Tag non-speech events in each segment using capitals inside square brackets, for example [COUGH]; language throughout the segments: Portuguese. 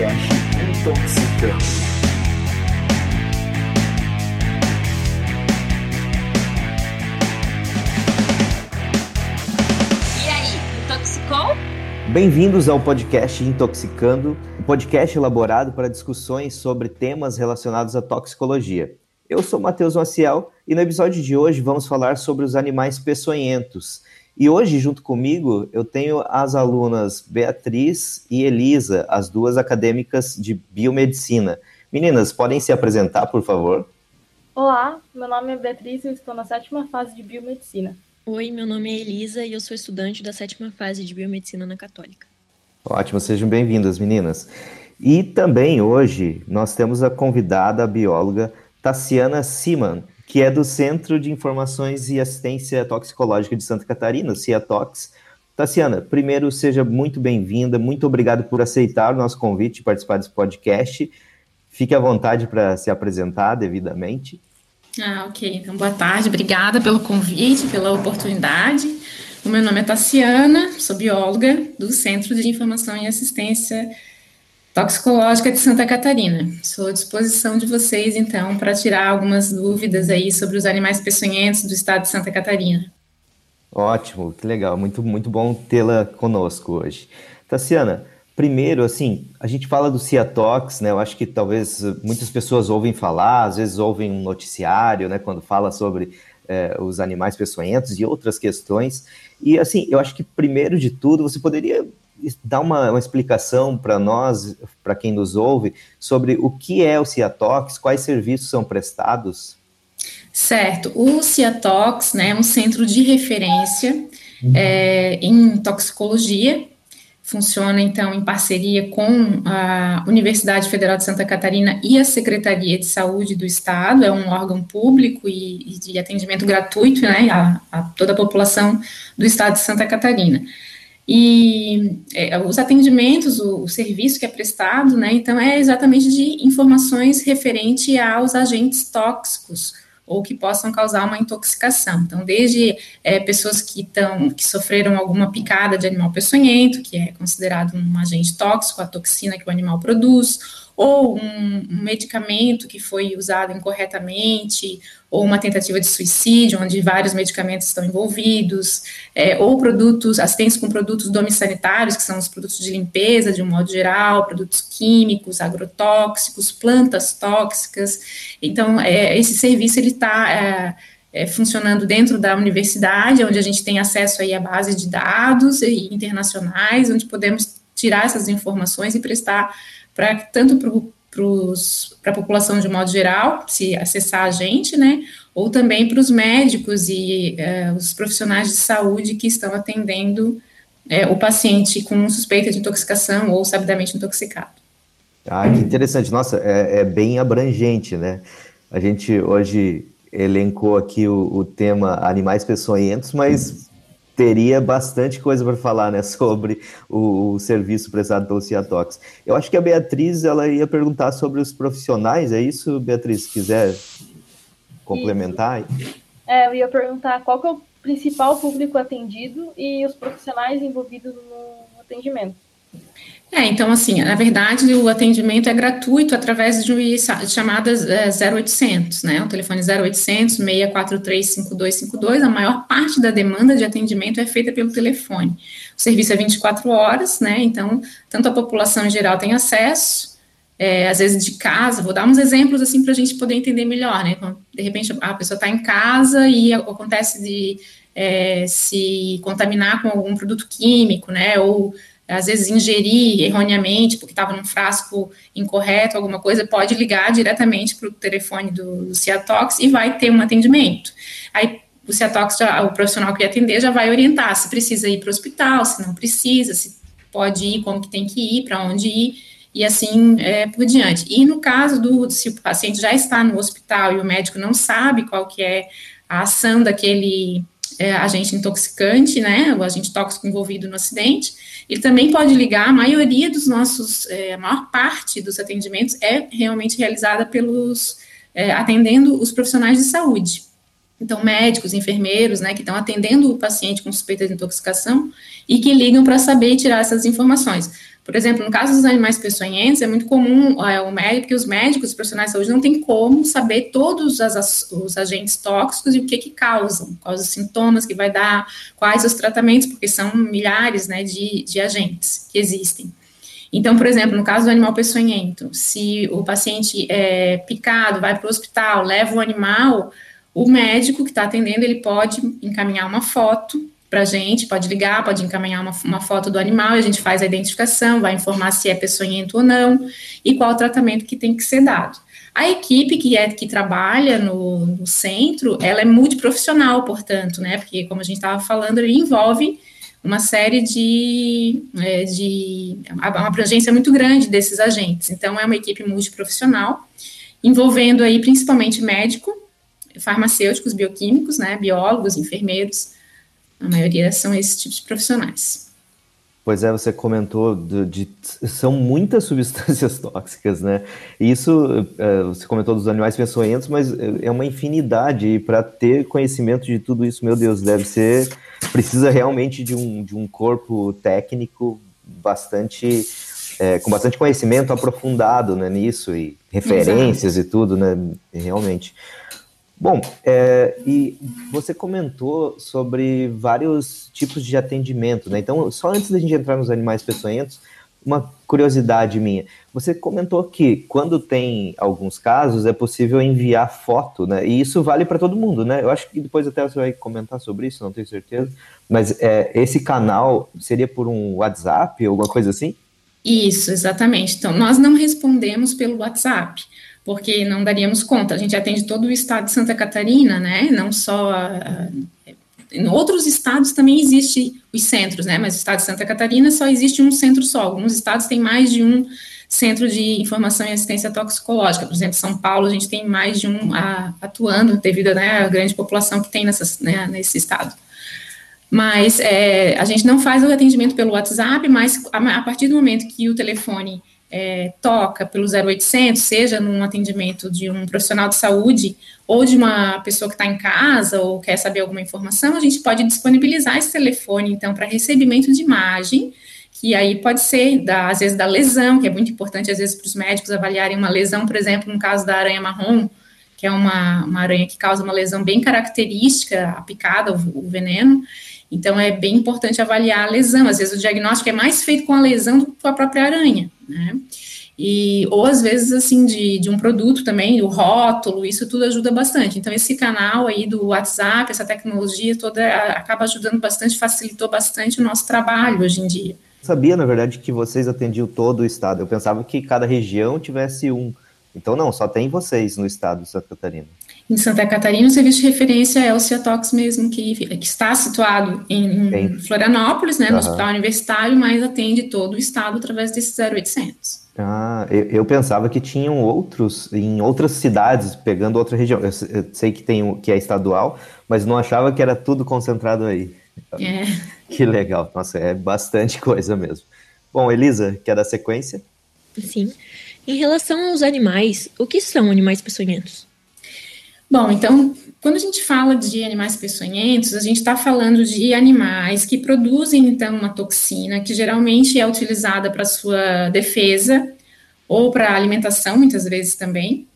podcast Intoxicando. E aí, intoxicou? Bem-vindos ao podcast Intoxicando, um podcast elaborado para discussões sobre temas relacionados à toxicologia. Eu sou Matheus Maciel e no episódio de hoje vamos falar sobre os animais peçonhentos. E hoje, junto comigo, eu tenho as alunas Beatriz e Elisa, as duas acadêmicas de biomedicina. Meninas, podem se apresentar, por favor? Olá, meu nome é Beatriz e eu estou na sétima fase de biomedicina. Oi, meu nome é Elisa e eu sou estudante da sétima fase de biomedicina na Católica. Ótimo, sejam bem-vindas, meninas. E também hoje nós temos a convidada, a bióloga Tassiana Siman, que é do Centro de Informações e Assistência Toxicológica de Santa Catarina, CIATOX. Tassiana, primeiro, seja muito bem-vinda, muito obrigado por aceitar o nosso convite e participar desse podcast. Fique à vontade para se apresentar devidamente. Ah, ok. Então, boa tarde, obrigada pelo convite, pela oportunidade. O meu nome é Tassiana, sou bióloga do Centro de Informação e Assistência Toxicológica de Santa Catarina. Sou à disposição de vocês, então, para tirar algumas dúvidas aí sobre os animais peçonhentos do estado de Santa Catarina. Ótimo, que legal, muito, muito bom tê-la conosco hoje. Tassiana, primeiro, assim, a gente fala do Ciatox, né? Eu acho que talvez muitas pessoas ouvem falar, às vezes ouvem um noticiário, né? Quando fala sobre eh, os animais peçonhentos e outras questões. E, assim, eu acho que primeiro de tudo, você poderia dar uma, uma explicação para nós, para quem nos ouve, sobre o que é o Ciatox, quais serviços são prestados? Certo. O Ciatox né, é um centro de referência uhum. é, em toxicologia. Funciona, então, em parceria com a Universidade Federal de Santa Catarina e a Secretaria de Saúde do Estado. É um órgão público e, e de atendimento gratuito né, a, a toda a população do Estado de Santa Catarina. E é, os atendimentos, o, o, serviço que é prestado, né, então é exatamente de informações referente aos agentes tóxicos ou que possam causar uma intoxicação. Então, desde é, pessoas que, tão, que sofreram alguma picada de animal peçonhento, que é considerado um agente tóxico, a toxina que o animal produz, ou um, um medicamento que foi usado incorretamente, ou uma tentativa de suicídio, onde vários medicamentos estão envolvidos, é, ou produtos, assistência com produtos domissanitários, que são os produtos de limpeza, de um modo geral, produtos químicos, agrotóxicos, plantas tóxicas. Então, é, esse serviço, ele está... É, é, funcionando dentro da universidade, onde a gente tem acesso aí à base de dados internacionais, onde podemos tirar essas informações e prestar para tanto para a população de modo geral, se acessar a gente, né, ou também para os médicos e uh, os profissionais de saúde que estão atendendo uh, o paciente com suspeita de intoxicação ou sabidamente intoxicado. Ah, que interessante. Nossa, é, é bem abrangente, né? A gente hoje elencou aqui o, o tema animais peçonhentos, mas teria bastante coisa para falar, né, [LAUGHS] sobre o, o, serviço prestado pelo Ciatox. Eu acho que a Beatriz, ela ia perguntar sobre os profissionais, é isso, Beatriz? Se quiser complementar? É, eu ia perguntar qual que é o principal público atendido e os profissionais envolvidos no atendimento. É, então, assim, na verdade, o atendimento é gratuito através de chamadas é, 0800, né? O telefone 0800 643 5252. A maior parte da demanda de atendimento é feita pelo telefone. O serviço é 24 horas, né? Então, tanto a população em geral tem acesso, é, às vezes de casa. Vou dar uns exemplos, assim, para a gente poder entender melhor, né? Então, de repente, a pessoa está em casa e acontece de é, se contaminar com algum produto químico, né? Ou às vezes ingerir erroneamente, porque estava num frasco incorreto, alguma coisa, pode ligar diretamente para o telefone do, do Ciatox e vai ter um atendimento. Aí o Ciatox, já, o profissional que ia atender, já vai orientar se precisa ir para o hospital, se não precisa, se pode ir, como que tem que ir, para onde ir, e assim é, por diante. E no caso do, se o paciente já está no hospital e o médico não sabe qual que é a ação daquele é, agente intoxicante, né, o agente tóxico envolvido no acidente, ele também pode ligar, a maioria dos nossos, é, a maior parte dos atendimentos é realmente realizada pelos, é, atendendo os profissionais de saúde. Então, médicos, enfermeiros, né, que estão atendendo o paciente com suspeita de intoxicação e que ligam para saber e tirar essas informações. Por exemplo, no caso dos animais peçonhentos, é muito comum é, o médico, os médicos, os profissionais de saúde, não têm como saber todos as, os agentes tóxicos e o que que causam, quais os sintomas que vai dar, quais os tratamentos, porque são milhares, né, de, de agentes que existem. Então, por exemplo, no caso do animal peçonhento, se o paciente é picado, vai para o hospital, leva o animal, o médico que está atendendo, ele pode encaminhar uma foto para a gente, pode ligar, pode encaminhar uma, uma, foto do animal, a gente faz a identificação, vai informar se é peçonhento ou não, e qual o tratamento que tem que ser dado. A equipe que é que trabalha no, no centro, ela é multiprofissional, portanto, né? Porque, como a gente estava falando, ele envolve uma série de, é, de uma abrangência muito grande desses agentes. Então, é uma equipe multiprofissional, envolvendo aí principalmente médico, farmacêuticos, bioquímicos, né, biólogos, enfermeiros, a maioria são esses tipos de profissionais. Pois é, você comentou de, de, são muitas [LAUGHS] substâncias tóxicas, né? Isso é, você comentou dos animais peçonhentos, mas é uma infinidade e para ter conhecimento de tudo isso, meu Deus, deve ser precisa realmente de um, de um corpo técnico bastante é, com bastante conhecimento aprofundado né, nisso e referências Exato. e tudo, né? Realmente. Bom, é, e você comentou sobre vários tipos de atendimento, né? Então, só antes da gente entrar nos animais peçonhentos, uma curiosidade minha. Você comentou que quando tem alguns casos é possível enviar foto, né? E isso vale para todo mundo, né? Eu acho que depois até você vai comentar sobre isso, não tenho certeza. Mas é, esse canal seria por um WhatsApp, alguma coisa assim? Isso, exatamente. Então, nós não respondemos pelo WhatsApp porque não daríamos conta. A gente atende todo o estado de Santa Catarina, né? Não só. em outros estados também existe os centros, né? Mas o estado de Santa Catarina só existe um centro só. Alguns estados têm mais de um centro de informação e assistência toxicológica. Por exemplo, São Paulo, a gente tem mais de um a, atuando devido né, à grande população que tem nessas, né, nesse estado. Mas é, a gente não faz o atendimento pelo WhatsApp, mas a, a partir do momento que o telefone é, toca pelo 0800, seja num atendimento de um profissional de saúde ou de uma pessoa que está em casa ou quer saber alguma informação, a gente pode disponibilizar esse telefone, então, para recebimento de imagem, que aí pode ser, da, às vezes, da lesão, que é muito importante, às vezes, para os médicos avaliarem uma lesão, por exemplo, no caso da aranha marrom, que é uma, uma aranha que causa uma lesão bem característica, a picada, o, o veneno, então, é bem importante avaliar a lesão. Às vezes, o diagnóstico é mais feito com a lesão do que com a própria aranha, né? E, ou às vezes, assim, de, de um produto também, o rótulo, isso tudo ajuda bastante. Então, esse canal aí do WhatsApp, essa tecnologia toda acaba ajudando bastante, facilitou bastante o nosso trabalho hoje em dia. sabia, na verdade, que vocês atendiam todo o estado. Eu pensava que cada região tivesse um. Então, não, só tem vocês no estado de Santa Catarina. Em Santa Catarina, o serviço de referência é o Ciatox mesmo, que, que está situado em, em Florianópolis, né, no uhum. Hospital Universitário, mas atende todo o estado através desse 0800. Ah, eu, eu, pensava que tinham outros em outras cidades, pegando outra região. Eu, eu, sei que tem que é estadual, mas não achava que era tudo concentrado aí. É. Que legal. Nossa, é bastante coisa mesmo. Bom, Elisa, quer dar sequência? Sim. Em relação aos animais, o que são animais peçonhentos? Bom, então, quando a gente fala de animais peçonhentos, a gente está falando de animais que produzem, então, uma toxina que geralmente é utilizada para sua defesa ou para alimentação, muitas vezes também,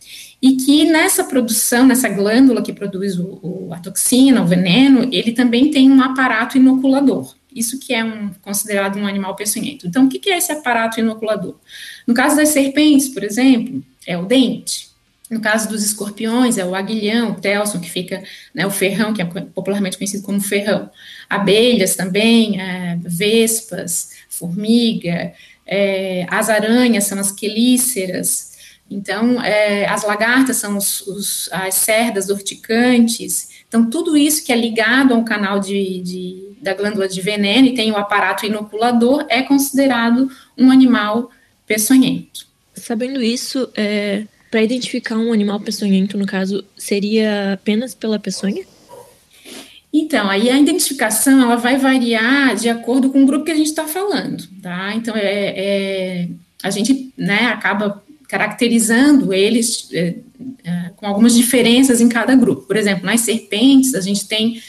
e que nessa produção, nessa glândula que produz o, o, a toxina, o veneno, ele também tem um aparato inoculador. Isso que é um, considerado um animal peçonhento. Então, o que, que é esse aparato inoculador? No caso das serpentes, por exemplo, é o dente. No caso dos escorpiões, é o aguilhão, o telson, que fica, né, o ferrão, que é popularmente conhecido como ferrão. Abelhas também, é, vespas, formiga, é, as aranhas são as quelíceras, então, é, as lagartas são os, os, as cerdas urticantes. Então, tudo isso que é ligado ao canal de, de, da glândula de veneno e tem o aparato inoculador é considerado um animal peçonhento. Sabendo isso, é, para identificar um animal peçonhento, no caso, seria apenas pela peçonha? Então, aí a identificação ela vai variar de acordo com o grupo que a gente está falando, tá? Então, é, é, a gente né, acaba caracterizando eles é, é, com algumas diferenças em cada grupo. Por exemplo, nas serpentes, a gente tem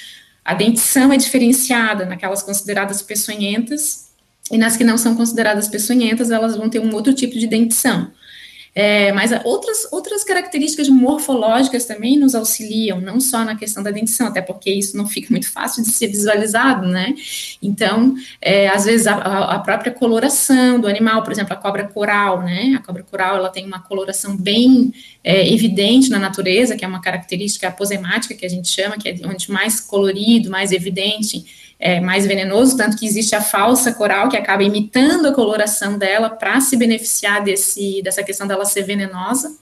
a dentição é diferenciada naquelas consideradas peçonhentas, e nas que não são consideradas peçonhentas, elas vão ter um outro tipo de dentição. É, mas outras, outras características morfológicas também nos auxiliam, não só na questão da dentição, até porque isso não fica muito fácil de ser visualizado, né? Então, é, às vezes, a, a, própria coloração do animal, por exemplo, a cobra coral, né? A cobra coral, ela tem uma coloração bem é, evidente na natureza, que é uma característica aposemática, que a gente chama, que é onde mais colorido, mais evidente, é, mais venenoso, tanto que existe a falsa coral, que acaba imitando a coloração dela para se beneficiar desse, dessa questão dela ser venenosa.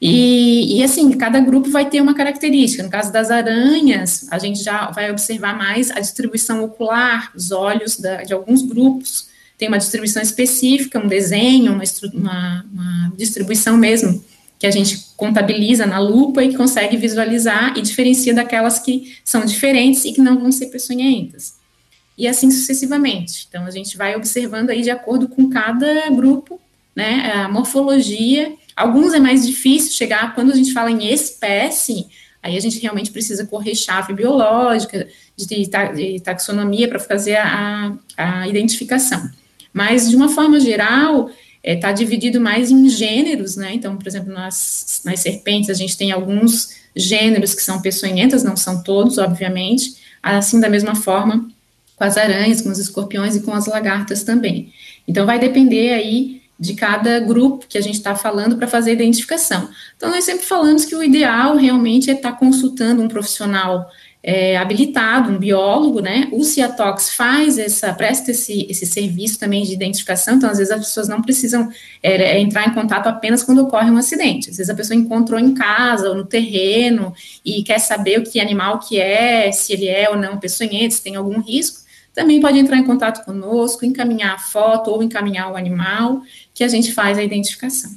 E, e, assim, cada grupo vai ter uma característica. No caso das aranhas, a gente já vai observar mais a distribuição ocular, os olhos da, de alguns grupos. Tem uma distribuição específica, um desenho, uma, uma, uma distribuição mesmo que a gente contabiliza na lupa e consegue visualizar e diferencia daquelas que são diferentes e que não vão ser peçonhentas. E assim sucessivamente. Então, a gente vai observando aí de acordo com cada grupo, né, a morfologia. Alguns é mais difícil chegar, quando a gente fala em espécie, aí a gente realmente precisa correr chave biológica, de, taxonomia para fazer a, a identificação. Mas, de uma forma geral, está é, tá dividido mais em gêneros, né? Então, por exemplo, nas, nas serpentes a gente tem alguns gêneros que são peçonhentas, não são todos, obviamente. Assim, da mesma forma, com as aranhas, com os escorpiões e com as lagartas também. Então, vai depender aí de cada grupo que a gente está falando para fazer a identificação. Então, nós sempre falamos que o ideal realmente é estar tá consultando um profissional é, habilitado, um biólogo, né? O Ciatox faz essa, presta esse, esse serviço também de identificação, então às vezes as pessoas não precisam é, é, entrar em contato apenas quando ocorre um acidente. Às vezes a pessoa encontrou em casa ou no terreno e quer saber o que animal que é, se ele é ou não peçonhento, se tem algum risco, também pode entrar em contato conosco, encaminhar a foto ou encaminhar o animal, que a gente faz a identificação.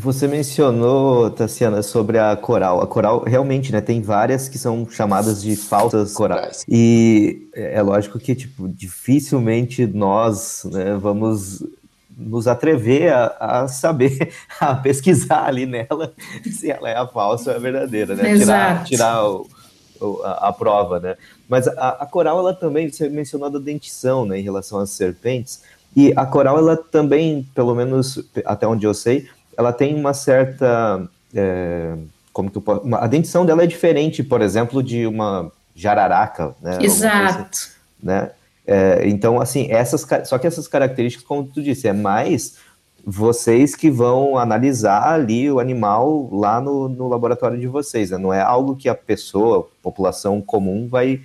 Você mencionou, Tassiana, sobre a coral. A coral realmente, né, tem várias que são chamadas de falsas corais. E é, é lógico que, tipo, dificilmente nós né, vamos nos atrever a, a, saber, [LAUGHS] a pesquisar ali nela [LAUGHS] se ela é a falsa ou a verdadeira, né? Exato. Tirar, tirar o, o, a, a, prova, né? Mas a, a, coral, ela também, você mencionou da dentição, né, em relação às serpentes, e a coral, ela também, pelo menos até onde eu sei, ela tem uma certa. É, como que eu posso, a dentição dela é diferente, por exemplo, de uma jararaca, né? Exato. Assim, né? É, então, assim, essas, só que essas características, como tu disse, é mais vocês que vão analisar ali o animal lá no, no laboratório de vocês, né? Não é algo que a pessoa, população comum, vai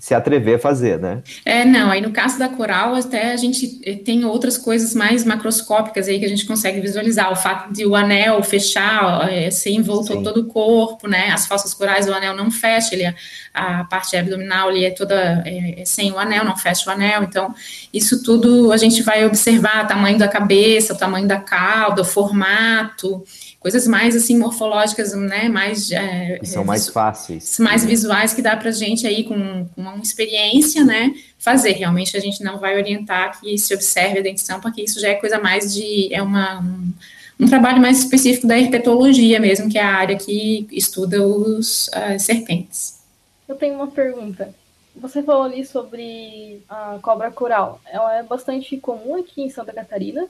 se atrever a fazer, né? É, não, aí no caso da coral, até a gente eh, tem outras coisas mais macroscópicas aí que a gente consegue visualizar, o fato de o anel fechar, é, ser envolto Sim. todo o corpo, né, as falsas corais o anel não fecha, ele, a parte abdominal ali é toda é, é sem o anel, não fecha o anel, então isso tudo a gente vai observar, o tamanho da cabeça, o tamanho da cauda, o formato, coisas mais assim morfológicas, né, mais é, são mais fáceis, mais visuais que dá para gente aí com, com, uma experiência, né, fazer. Realmente a gente não vai orientar que se observe a dentição, porque isso já é coisa mais de é uma um, um trabalho mais específico da herpetologia mesmo, que é a área que estuda os as serpentes. Eu tenho uma pergunta. Você falou ali sobre a cobra coral. Ela é bastante comum aqui em Santa Catarina.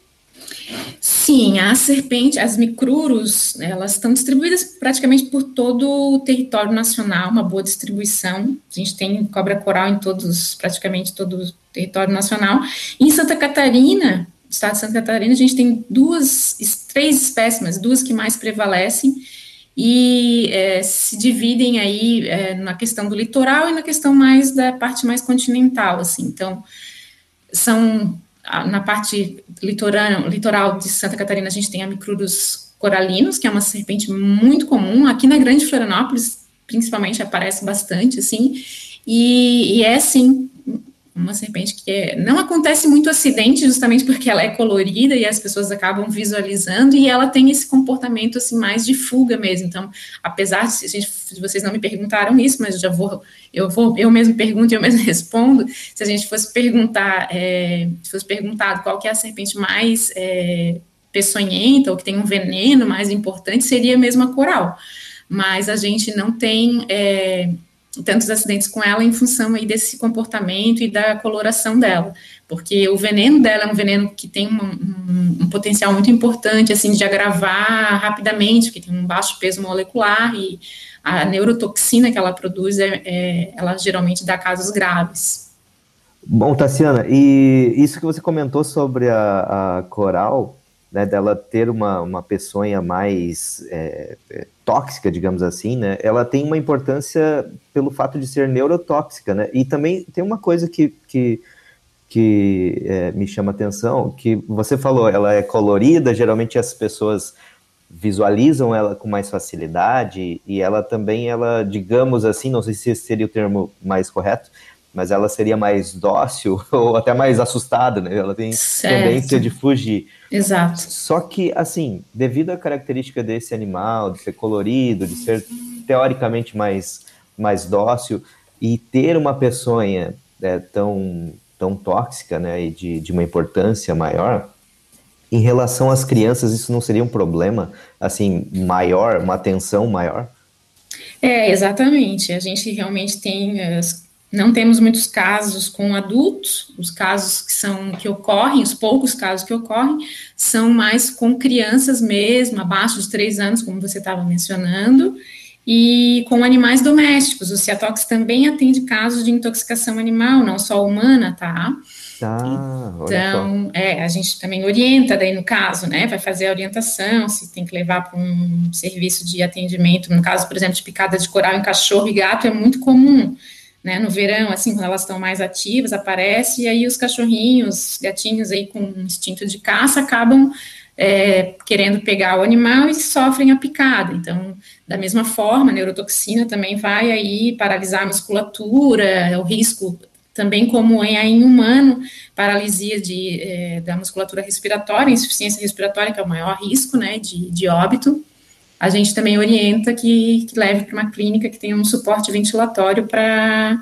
Sim, a serpente, as micruros, elas estão distribuídas praticamente por todo o território nacional, uma boa distribuição. A gente tem cobra coral em todos, praticamente todo o território nacional. Em Santa Catarina, estado de Santa Catarina, a gente tem duas, três espécies, mas duas que mais prevalecem e é, se dividem aí é, na questão do litoral e na questão mais da parte mais continental, assim. Então, são na parte litoral, litoral de Santa Catarina, a gente tem a Micrurus coralinos, que é uma serpente muito comum. Aqui na Grande Florianópolis, principalmente, aparece bastante, assim. E, e é, sim, uma serpente que é, não acontece muito acidente, justamente porque ela é colorida e as pessoas acabam visualizando, e ela tem esse comportamento assim mais de fuga mesmo. Então, apesar de, gente, vocês não me perguntaram isso, mas eu já vou, eu vou, eu mesmo pergunto e eu mesmo [LAUGHS] respondo. Se a gente fosse perguntar, é, se fosse perguntado qual que é a serpente mais é, peçonhenta ou que tem um veneno mais importante seria mesmo a coral. Mas a gente não tem é, tantos acidentes com ela em função aí desse comportamento e da coloração dela, porque o veneno dela é um veneno que tem um, um, um potencial muito importante, assim, de agravar rapidamente, que tem um baixo peso molecular e a neurotoxina que ela produz, é, é, ela geralmente dá casos graves. Bom, Tassiana, e isso que você comentou sobre a, a coral, né, dela ter uma, uma peçonha mais é, é, tóxica, digamos assim, né, ela tem uma importância pelo fato de ser neurotóxica, né, e também tem uma coisa que, que, que é, me chama atenção, que você falou, ela é colorida, geralmente as pessoas visualizam ela com mais facilidade, e ela também, ela, digamos assim, não sei se seria o termo mais correto, mas ela seria mais dócil [LAUGHS] ou até mais assustada, né? Ela tem certo. tendência de fugir. Exato. Só que, assim, devido à característica desse animal, de ser colorido, de ser teoricamente mais, mais dócil, e ter uma peçonha é, tão, tão tóxica, né, e de, de uma importância maior, em relação às crianças, isso não seria um problema, assim, maior, uma atenção maior? É, exatamente. A gente realmente tem as não temos muitos casos com adultos, os casos que são que ocorrem, os poucos casos que ocorrem, são mais com crianças mesmo, abaixo de três anos, como você estava mencionando, e com animais domésticos. O Ciatox também atende casos de intoxicação animal, não só humana, tá? Ah, então, é, a gente também orienta daí no caso, né? Vai fazer a orientação, se tem que levar para um serviço de atendimento, no caso, por exemplo, de picada de coral em cachorro e gato, é muito comum né, no verão, assim, quando elas estão mais ativas, aparece, e aí os cachorrinhos, gatinhos aí com instinto de caça, acabam é, querendo pegar o animal e sofrem a picada. Então, da mesma forma, a neurotoxina também vai aí paralisar a musculatura, é o risco também como em, em humano, paralisia de, é, da musculatura respiratória, insuficiência respiratória, que é o maior risco, né, de, de óbito, a gente também orienta que, que leve para uma clínica que tenha um suporte ventilatório para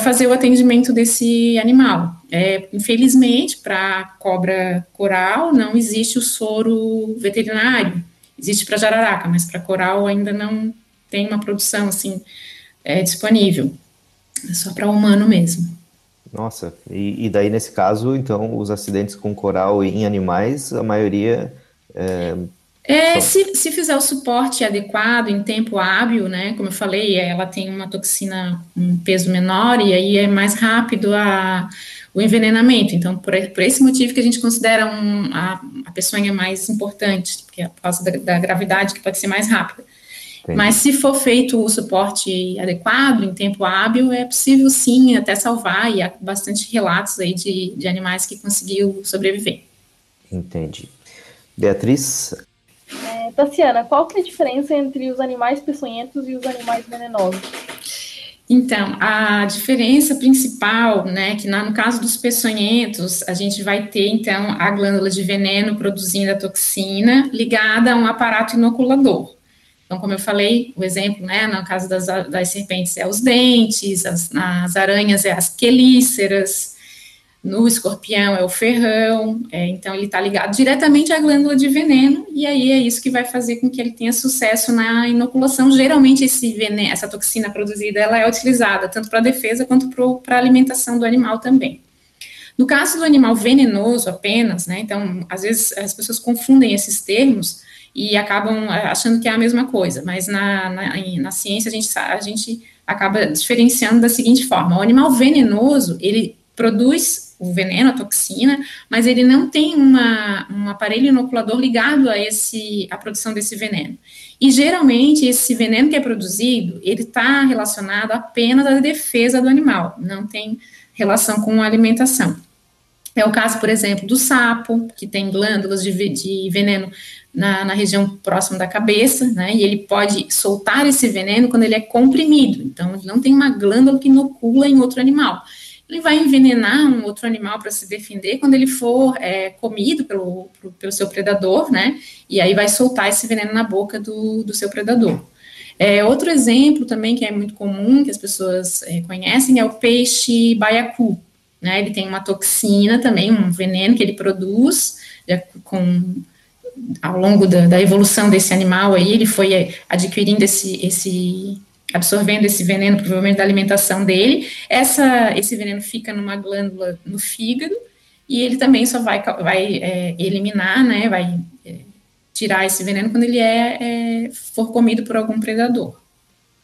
fazer o atendimento desse animal. É, infelizmente, para cobra coral não existe o soro veterinário, existe para jararaca, mas para coral ainda não tem uma produção assim é, disponível, é só para humano mesmo. Nossa, e, e, daí nesse caso, então, os acidentes com coral em animais, a maioria é, é, se, se fizer o suporte adequado em tempo hábil, né, como eu falei, ela tem uma toxina um peso menor e aí é mais rápido a, o envenenamento. Então, por, por esse motivo que a gente considera um, a, a peçonha mais importante, porque é por causa da, da gravidade que pode ser mais rápida. Entendi. Mas se for feito o suporte adequado, em tempo hábil, é possível sim até salvar, e há bastante relatos aí de, de animais que conseguiu sobreviver. Entendi. Beatriz, é, Tassiana, qual que é a diferença entre os animais peçonhentos e os animais venenosos? Então, a diferença principal, né, que no caso dos peçonhentos, a gente vai ter, então, a glândula de veneno produzindo a toxina ligada a um aparato inoculador. Então, como eu falei, o exemplo, né, no caso das, das serpentes é os dentes, as, as aranhas é as quelíceras, no escorpião é o ferrão, é, então ele está ligado diretamente à glândula de veneno, e aí é isso que vai fazer com que ele tenha sucesso na inoculação. Geralmente esse veneno, essa toxina produzida, ela é utilizada tanto para defesa quanto para a alimentação do animal também. No caso do animal venenoso apenas, né, então às vezes as pessoas confundem esses termos e acabam é, achando que é a mesma coisa, mas na, na, na ciência a gente, a gente acaba diferenciando da seguinte forma, o animal venenoso, ele produz o veneno, a toxina, mas ele não tem uma, um aparelho inoculador ligado a esse, a produção desse veneno. E geralmente esse veneno que é produzido, ele está relacionado apenas à defesa do animal, não tem relação com a alimentação. É o caso, por exemplo, do sapo, que tem glândulas de, de veneno na, na, região próxima da cabeça, né? E ele pode soltar esse veneno quando ele é comprimido. Então, ele não tem uma glândula que inocula em outro animal ele vai envenenar um outro animal para se defender quando ele for é, comido pelo, pelo seu predador, né? E aí vai soltar esse veneno na boca do, do seu predador. É, outro exemplo também que é muito comum, que as pessoas é, conhecem, é o peixe baiacu. Né? Ele tem uma toxina também, um veneno que ele produz com ao longo da, da, evolução desse animal aí, ele foi adquirindo esse, esse absorvendo esse veneno, provavelmente da alimentação dele, essa, esse veneno fica numa glândula no fígado, e ele também só vai, vai é, eliminar, né, vai é, tirar esse veneno quando ele é, é, for comido por algum predador.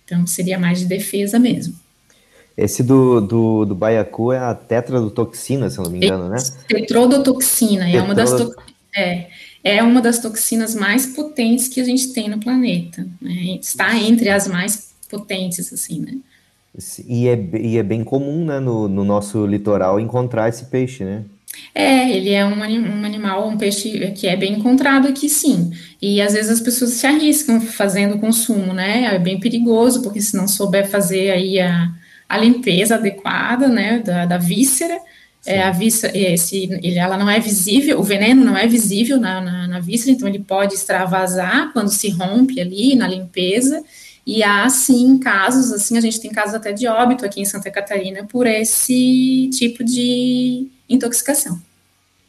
Então, seria mais de defesa mesmo. Esse do, do, do baiacu é a tetradotoxina, se eu não me engano, né? Tetrodotoxina, é uma das é, é uma das toxinas mais potentes que a gente tem no planeta. Né? Está entre as mais potentes, assim, né? E é, e é bem comum, né, no, no nosso litoral encontrar esse peixe, né? É, ele é um, um, animal, um peixe que é bem encontrado aqui, sim. E às vezes as pessoas se arriscam fazendo o consumo, né? É bem perigoso, porque se não souber fazer aí a, a limpeza adequada, né, da, da víscera, é, a víscera, esse, ele, ela não é visível, o veneno não é visível na, na, na víscera, então ele pode extravasar quando se rompe ali na limpeza, e há, sim, casos, assim, a gente tem casos até de óbito aqui em Santa Catarina por esse tipo de intoxicação.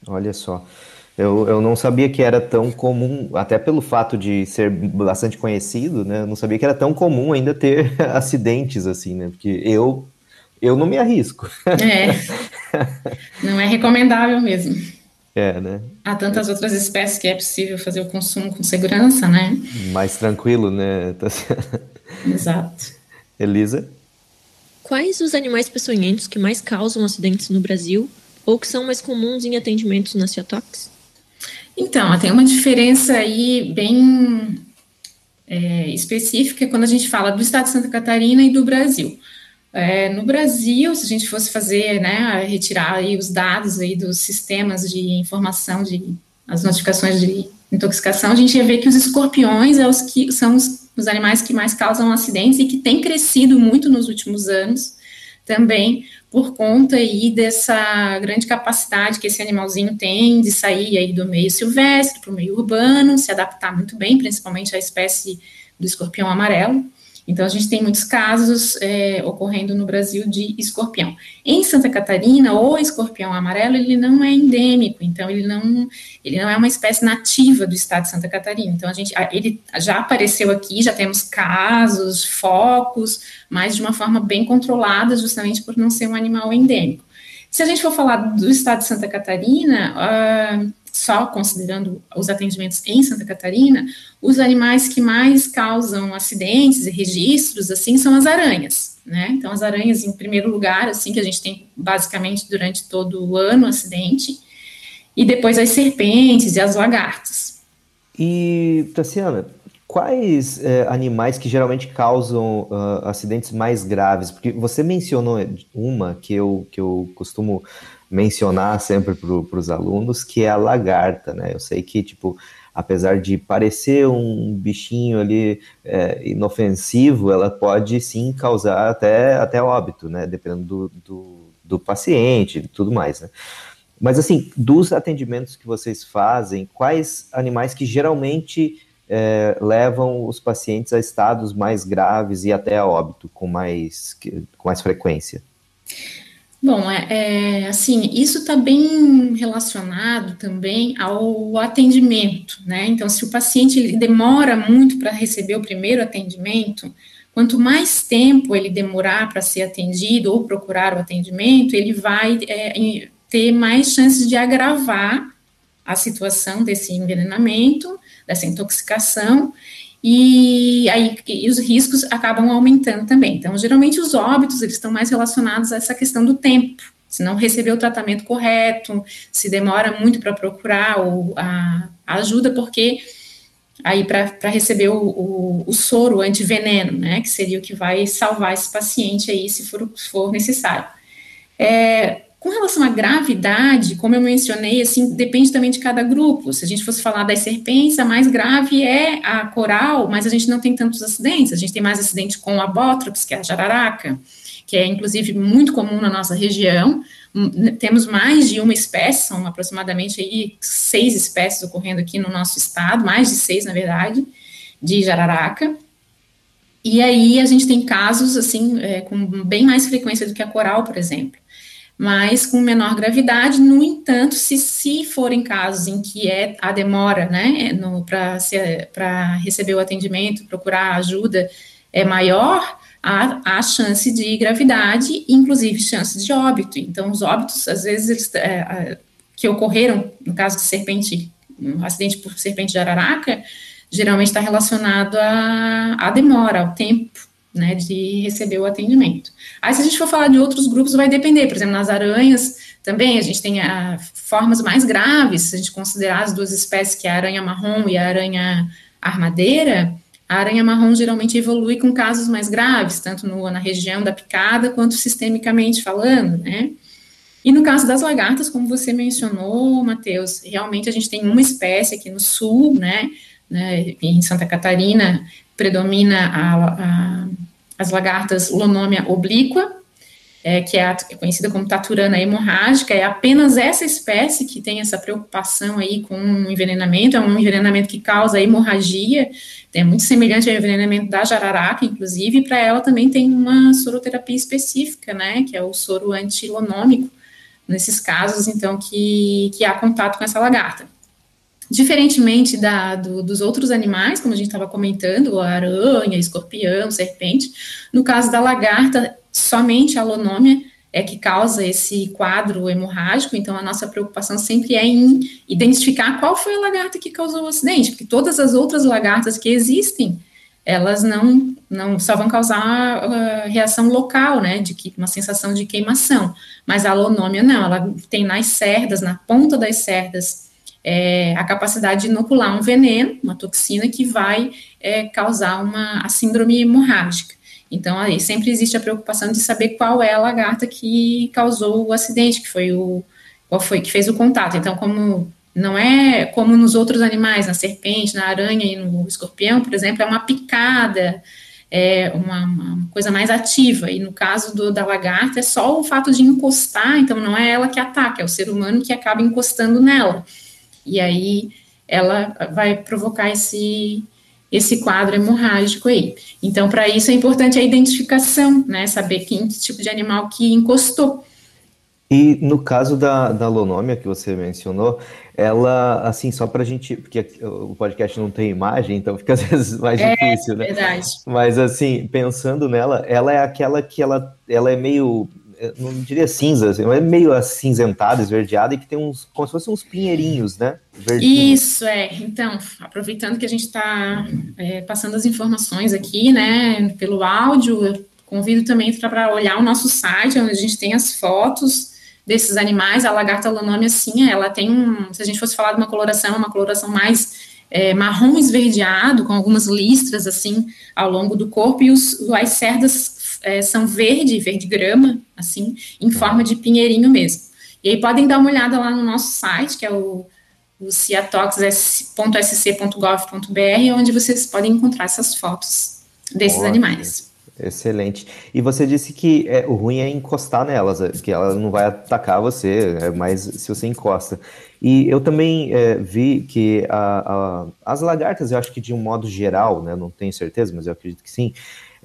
Olha só. Eu, eu não sabia que era tão comum, até pelo fato de ser bastante conhecido, né? Eu não sabia que era tão comum ainda ter [LAUGHS] acidentes assim, né? Porque eu, eu não me arrisco. É. [LAUGHS] Não é recomendável mesmo. É, né? Há tantas outras espécies que é possível fazer o consumo com segurança, né? Mais tranquilo, né? [LAUGHS] Exato. Elisa? Quais os animais peçonhentos que mais causam acidentes no Brasil ou que são mais comuns em atendimentos na Ciatox? Então, tem uma diferença aí bem é, específica quando a gente fala do estado de Santa Catarina e do Brasil. É, no Brasil, se a gente fosse fazer, né, retirar aí os dados aí dos sistemas de informação de as notificações de intoxicação, a gente ia ver que os escorpiões é os que são os, os animais que mais causam acidentes e que têm crescido muito nos últimos anos também por conta aí dessa grande capacidade que esse animalzinho tem de sair aí do meio silvestre para o meio urbano, se adaptar muito bem, principalmente à espécie do escorpião amarelo. Então, a gente tem muitos casos é, ocorrendo no Brasil de escorpião. Em Santa Catarina, o escorpião amarelo, ele não é endêmico, então ele não, ele não é uma espécie nativa do estado de Santa Catarina. Então, a gente, ele já apareceu aqui, já temos casos, focos, mas de uma forma bem controlada, justamente por não ser um animal endêmico. Se a gente for falar do estado de Santa Catarina, uh, só considerando os atendimentos em Santa Catarina, os animais que mais causam acidentes e registros, assim, são as aranhas, né? Então, as aranhas, em primeiro lugar, assim, que a gente tem basicamente durante todo o ano acidente, e depois as serpentes e as lagartas. E, Tassiana, quais é, animais que geralmente causam uh, acidentes mais graves? Porque você mencionou uma que eu, que eu costumo mencionar sempre para os alunos, que é a lagarta, né? Eu sei que, tipo, apesar de parecer um bichinho ali é, inofensivo, ela pode sim causar até, até óbito, né? Dependendo do, do, do paciente e tudo mais, né? Mas, assim, dos atendimentos que vocês fazem, quais animais que geralmente é, levam os pacientes a estados mais graves e até a óbito com mais, com mais frequência? Bom, é, é assim, isso está bem relacionado também ao atendimento, né? Então, se o paciente demora muito para receber o primeiro atendimento, quanto mais tempo ele demorar para ser atendido ou procurar o atendimento, ele vai é, ter mais chances de agravar a situação desse envenenamento, dessa intoxicação, e aí e os riscos acabam aumentando também. Então, geralmente os óbitos eles estão mais relacionados a essa questão do tempo, se não receber o tratamento correto, se demora muito para procurar o, a, a, ajuda, porque aí para receber o, o, o, soro antiveneno, né, que seria o que vai salvar esse paciente aí, se for, se for necessário. É, com relação à gravidade, como eu mencionei, assim, depende também de cada grupo. Se a gente fosse falar das serpentes, a mais grave é a coral, mas a gente não tem tantos acidentes. A gente tem mais acidentes com a bótrops, que é a jararaca, que é inclusive muito comum na nossa região. Hum, temos mais de uma espécie, são aproximadamente aí seis espécies ocorrendo aqui no nosso estado, mais de seis, na verdade, de jararaca. E aí a gente tem casos, assim, é, com bem mais frequência do que a coral, por exemplo. Mas com menor gravidade. No entanto, se, se forem casos em que é a demora, né, para receber o atendimento, procurar ajuda é maior, há, há chance de gravidade, inclusive chance de óbito. Então, os óbitos, às vezes, eles, é, que ocorreram, no caso de serpente, um acidente por serpente de araraca, geralmente está relacionado à demora, ao tempo né, de receber o atendimento. Aí, se a gente for falar de outros grupos, vai depender. Por exemplo, nas aranhas, também a gente tem a, ah, formas mais graves, se a gente considerar as duas espécies, que é a aranha marrom e a aranha armadeira, a aranha marrom geralmente evolui com casos mais graves, tanto no, na região da picada quanto sistemicamente falando, né? E no caso das lagartas, como você mencionou, Matheus, realmente a gente tem uma espécie aqui no sul, né? né em Santa Catarina predomina a, a as lagartas Lonomia oblíqua, é, que é, é, conhecida como taturana hemorrágica, é apenas essa espécie que tem essa preocupação aí com o envenenamento, é um envenenamento que causa hemorragia, é muito semelhante ao envenenamento da jararaca, inclusive, para ela também tem uma soroterapia específica, né, que é o soro antilonômico, nesses casos, então, que, que há contato com essa lagarta. Diferentemente da, do, dos outros animais, como a gente estava comentando, aranha, escorpião, serpente, no caso da lagarta, somente a lonômia é que causa esse quadro hemorrágico, então a nossa preocupação sempre é em identificar qual foi a lagarta que causou o acidente, porque todas as outras lagartas que existem, elas não, não só vão causar uh, reação local, né, de que, uma sensação de queimação, mas a lonômia não, ela tem nas cerdas, na ponta das cerdas, é, a capacidade de inocular um veneno, uma toxina que vai é, causar uma a síndrome hemorrágica. Então, aí sempre existe a preocupação de saber qual é a lagarta que causou o acidente, que foi o qual foi que fez o contato. Então, como não é como nos outros animais, na serpente, na aranha e no escorpião, por exemplo, é uma picada, é uma, uma coisa mais ativa. E no caso do, da lagarta, é só o fato de encostar, então não é ela que ataca, é o ser humano que acaba encostando nela. E aí ela vai provocar esse esse quadro hemorrágico aí. Então, para isso é importante a identificação, né? Saber que tipo de animal que encostou. E no caso da, da lonômia que você mencionou, ela, assim, só para a gente, porque o podcast não tem imagem, então fica às vezes mais é, difícil, né? Verdade. Mas assim, pensando nela, ela é aquela que ela, ela é meio não diria cinza, assim, mas é meio acinzentada, esverdeada e que tem uns, como se fossem uns pinheirinhos, né? Verdinhos. Isso, é. Então, aproveitando que a gente está é, passando as informações aqui, né, pelo áudio, convido também para olhar o nosso site, onde a gente tem as fotos desses animais. A lagarta lanômia, sim, ela tem um, se a gente fosse falar de uma coloração, uma coloração mais é, marrom esverdeado, com algumas listras, assim, ao longo do corpo, e os, as cerdas é, são verde, verde grama, assim, em forma de pinheirinho mesmo. E aí podem dar uma olhada lá no nosso site, que é o, o ciatox.sc.gov.br, onde vocês podem encontrar essas fotos desses Ótimo. animais. Excelente. E você disse que é, o ruim é encostar nelas, é, que ela não vai atacar você, é mais se você encosta. E eu também é, vi que a, a, as lagartas, eu acho que de um modo geral, né, não tenho certeza, mas eu acredito que sim,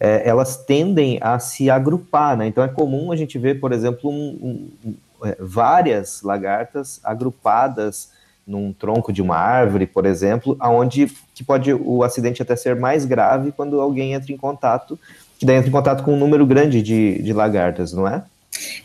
é, elas tendem a se agrupar, né? Então é comum a gente ver, por exemplo, um, um, é, várias lagartas agrupadas num tronco de uma árvore, por exemplo, aonde que pode o acidente até ser mais grave quando alguém entra em contato, que daí entra em contato com um número grande de, de lagartas, não é?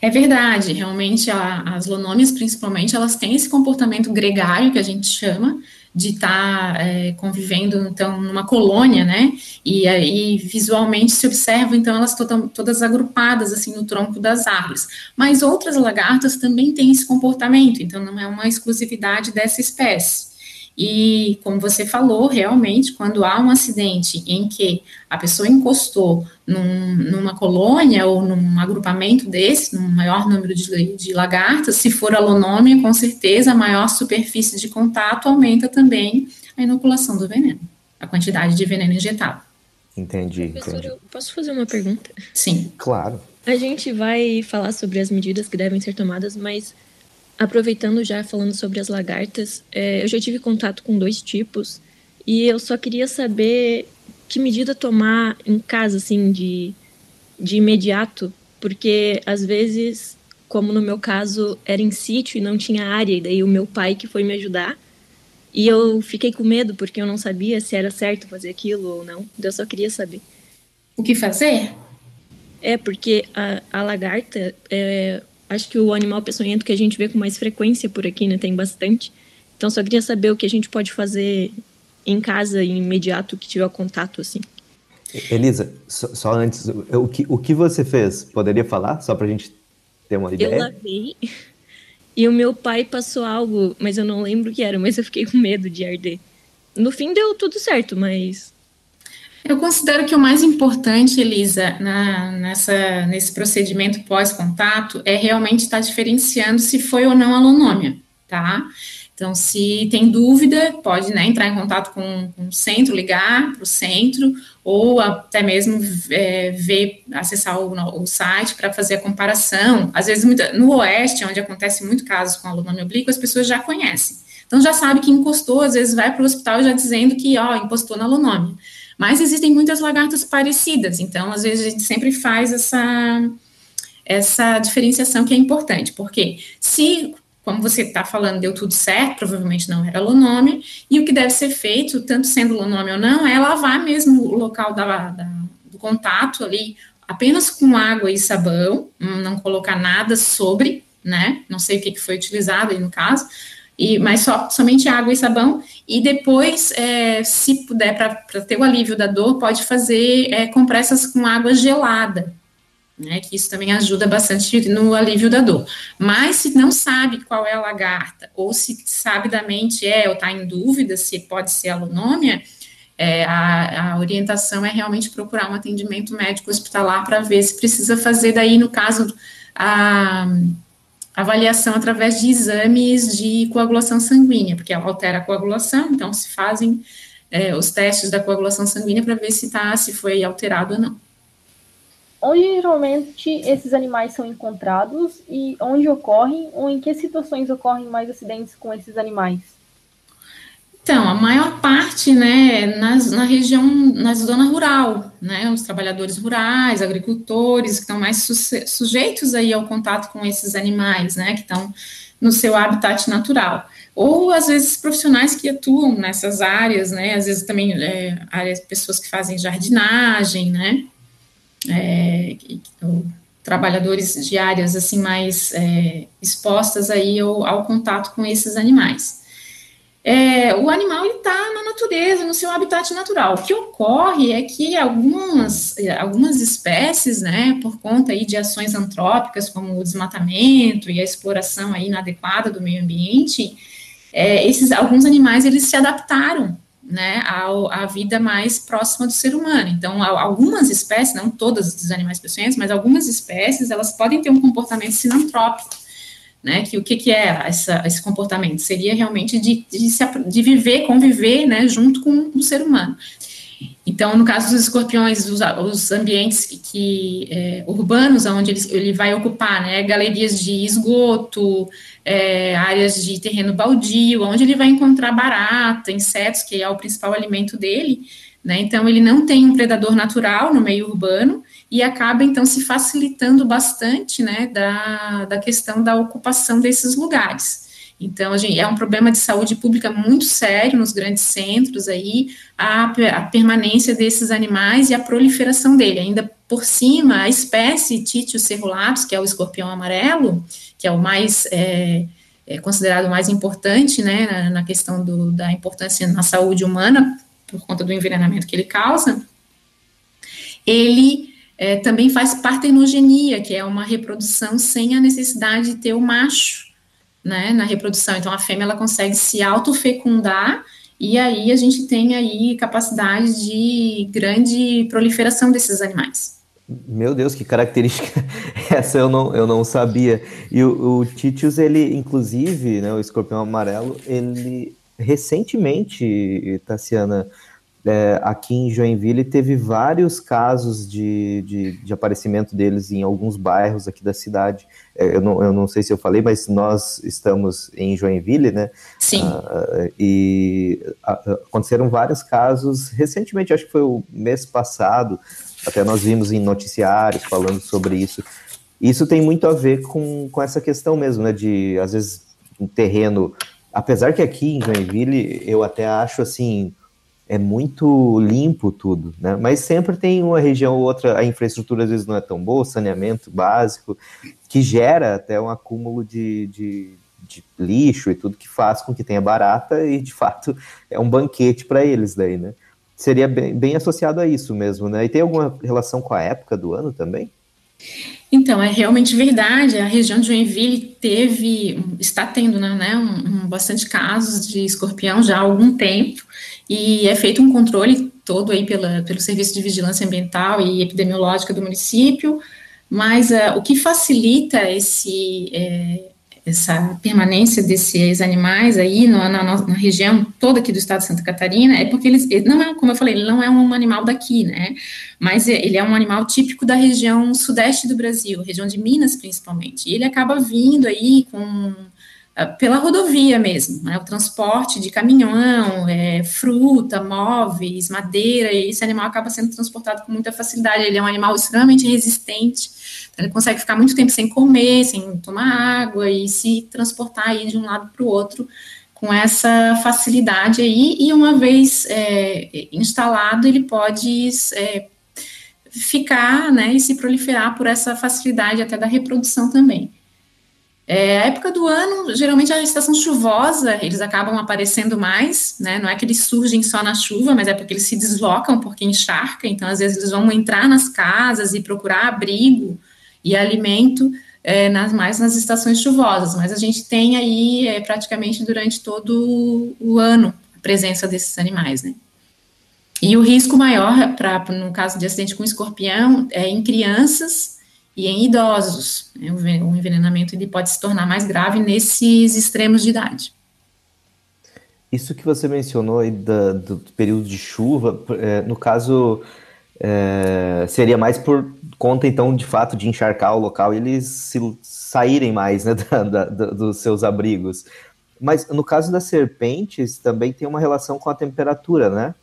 É verdade, realmente a, as lonômias, principalmente, elas têm esse comportamento gregário que a gente chama, de estar tá, é, convivendo, então, numa colônia, né, e aí visualmente se observa, então, elas to todas agrupadas, assim, no tronco das árvores. Mas outras lagartas também têm esse comportamento, então não é uma exclusividade dessa espécie. E, como você falou, realmente, quando há um acidente em que a pessoa encostou num, numa colônia ou num agrupamento desse, num maior número de, de lagartas, se for alonômia, com certeza a maior superfície de contato aumenta também a inoculação do veneno, a quantidade de veneno injetado. Entendi. Professor, entendi. eu posso fazer uma pergunta? Sim. Claro. A gente vai falar sobre as medidas que devem ser tomadas, mas Aproveitando já falando sobre as lagartas, é, eu já tive contato com dois tipos e eu só queria saber que medida tomar em casa, assim, de, de imediato, porque às vezes como no meu caso era em sítio e não tinha área, e daí o meu pai que foi me ajudar. E eu fiquei com medo porque eu não sabia se era certo fazer aquilo ou não. Então eu só queria saber. O que fazer? É, porque a, a lagarta, é, acho que o animal peçonhento que a gente vê com mais frequência por aqui, né? Tem bastante. Então só queria saber o que a gente pode fazer em casa, imediato, que tiver contato, assim. Elisa, só, só antes, o que, o que você fez? Poderia falar, só pra gente ter uma ideia? Eu lavei. [LAUGHS] E o meu pai passou algo, mas eu não lembro o que era, mas eu fiquei com medo de arder. No fim deu tudo certo, mas. Eu considero que o mais importante, Elisa, na, nessa, nesse procedimento pós-contato é realmente estar diferenciando se foi ou não alonômia, tá? Então, se tem dúvida, pode né, entrar em contato com, o centro, ligar para o centro, ou até mesmo é, ver, acessar o, o site para fazer a comparação. Às vezes, no Oeste, onde acontece muito casos com aluno oblíquo, as pessoas já conhecem. Então, já sabe que encostou, às vezes vai para o hospital já dizendo que, ó, encostou na alunômia. Mas existem muitas lagartas parecidas, então, às vezes, a gente sempre faz essa, essa diferenciação que é importante, porque se como você está falando, deu tudo certo, provavelmente não era lonômio, e o que deve ser feito, tanto sendo lonômio ou não, é lavar mesmo o local da, da, do contato ali, apenas com água e sabão, não colocar nada sobre, né, não sei o que, que foi utilizado aí no caso, e, mas só, somente água e sabão, e depois, é, se puder, para ter o alívio da dor, pode fazer é, compressas com água gelada, né, que isso também ajuda bastante no alívio da dor. Mas se não sabe qual é a lagarta, ou se sabidamente é, ou está em dúvida se pode ser alonômia, é, a, a, orientação é realmente procurar um atendimento médico hospitalar para ver se precisa fazer. Daí, no caso, a avaliação através de exames de coagulação sanguínea, porque altera a coagulação, então se fazem é, os testes da coagulação sanguínea para ver se tá, se foi alterado ou não onde geralmente esses animais são encontrados e onde ocorrem ou em que situações ocorrem mais acidentes com esses animais? Então, a maior parte, né, nas, na região, na zona rural, né, os trabalhadores rurais, agricultores, que estão mais su sujeitos aí ao contato com esses animais, né, que estão no seu habitat natural. Ou, às vezes, profissionais que atuam nessas áreas, né, às vezes também é, áreas, pessoas que fazem jardinagem, né, é, trabalhadores de áreas assim mais é, expostas aí ao, ao, contato com esses animais. É, o animal está na natureza, no seu habitat natural. O que ocorre é que algumas, algumas espécies, né, por conta aí de ações antrópicas, como o desmatamento e a exploração aí inadequada do meio ambiente, é, esses alguns animais eles se adaptaram né, ao, à vida mais próxima do ser humano. Então, algumas espécies, não todas os animais peçonhentos, mas algumas espécies, elas podem ter um comportamento sinantrópico, né, que o que, que é essa, esse comportamento? Seria realmente de, de, se, de viver, conviver, né, junto com o ser humano. Então, no caso dos escorpiões, os, os ambientes que, que é, urbanos, onde ele, ele, vai ocupar, né, galerias de esgoto, é, áreas de terreno baldio, onde ele vai encontrar barata, insetos, que é o principal alimento dele, né, então ele não tem um predador natural no meio urbano, e acaba, então, se facilitando bastante, né, da, da questão da ocupação desses lugares. Então, gente, é um problema de saúde pública muito sério nos grandes centros aí, a, a, permanência desses animais e a proliferação dele. Ainda por cima, a espécie Titius cerulatus, que é o escorpião amarelo, que é o mais é, é considerado mais importante, né, na, na questão do, da importância na saúde humana, por conta do envenenamento que ele causa, ele é, também faz partenogenia, que é uma reprodução sem a necessidade de ter o macho né, na reprodução. Então, a fêmea ela consegue se autofecundar e aí a gente tem aí capacidade de grande proliferação desses animais. Meu Deus, que característica [LAUGHS] essa eu não, eu não sabia. E o, o Titius, ele, inclusive, né, o escorpião amarelo, ele recentemente, Tassiana, é, aqui em Joinville teve vários casos de, de, de, aparecimento deles em alguns bairros aqui da cidade. É, eu, não, eu não sei se eu falei, mas nós estamos em Joinville, né? Sim. Ah, e aconteceram vários casos recentemente, acho que foi o mês passado, até nós vimos em noticiários falando sobre isso. Isso tem muito a ver com, com essa questão mesmo, né? De, às vezes, um terreno. Apesar que aqui em Joinville, eu até acho assim. É muito limpo tudo, né? Mas sempre tem uma região ou outra, a infraestrutura às vezes não é tão boa, saneamento básico, que gera até um acúmulo de, de, de lixo e tudo que faz com que tenha barata e de fato é um banquete para eles daí, né? Seria bem, bem associado a isso mesmo, né? E tem alguma relação com a época do ano também? Então, é realmente verdade. A região de Joinville teve, está tendo, né, né, um, bastante casos de escorpião já há algum tempo, e é feito um controle todo aí pela, pelo Serviço de Vigilância Ambiental e Epidemiológica do município, mas uh, o que facilita esse, é, essa permanência desses animais aí na, na, na, região toda aqui do estado de Santa Catarina é porque eles, não é, como eu falei, ele não é um animal daqui, né, mas ele é um animal típico da região sudeste do Brasil, região de Minas principalmente, e ele acaba vindo aí com pela rodovia mesmo, né, o transporte de caminhão, é, fruta, móveis, madeira, e esse animal acaba sendo transportado com muita facilidade. Ele é um animal extremamente resistente, então ele consegue ficar muito tempo sem comer, sem tomar água e se transportar aí de um lado para o outro com essa facilidade aí, e uma vez é, instalado, ele pode é, ficar, né, e se proliferar por essa facilidade até da reprodução também. É, a época do ano, geralmente a estação chuvosa, eles acabam aparecendo mais, né? Não é que eles surgem só na chuva, mas é porque eles se deslocam porque encharca, então às vezes eles vão entrar nas casas e procurar abrigo e alimento é, nas, mais nas estações chuvosas, mas a gente tem aí é, praticamente durante todo o ano a presença desses animais, né? E o risco maior, para no caso de acidente com escorpião, é em crianças e em idosos. Né, o envenenamento ele pode se tornar mais grave nesses extremos de idade. Isso que você mencionou aí da, do período de chuva, é, no caso, é, seria mais por conta, então, de fato, de encharcar o local e eles se, saírem mais né, [LAUGHS] da, da, dos seus abrigos. Mas no caso das serpentes, também tem uma relação com a temperatura, né?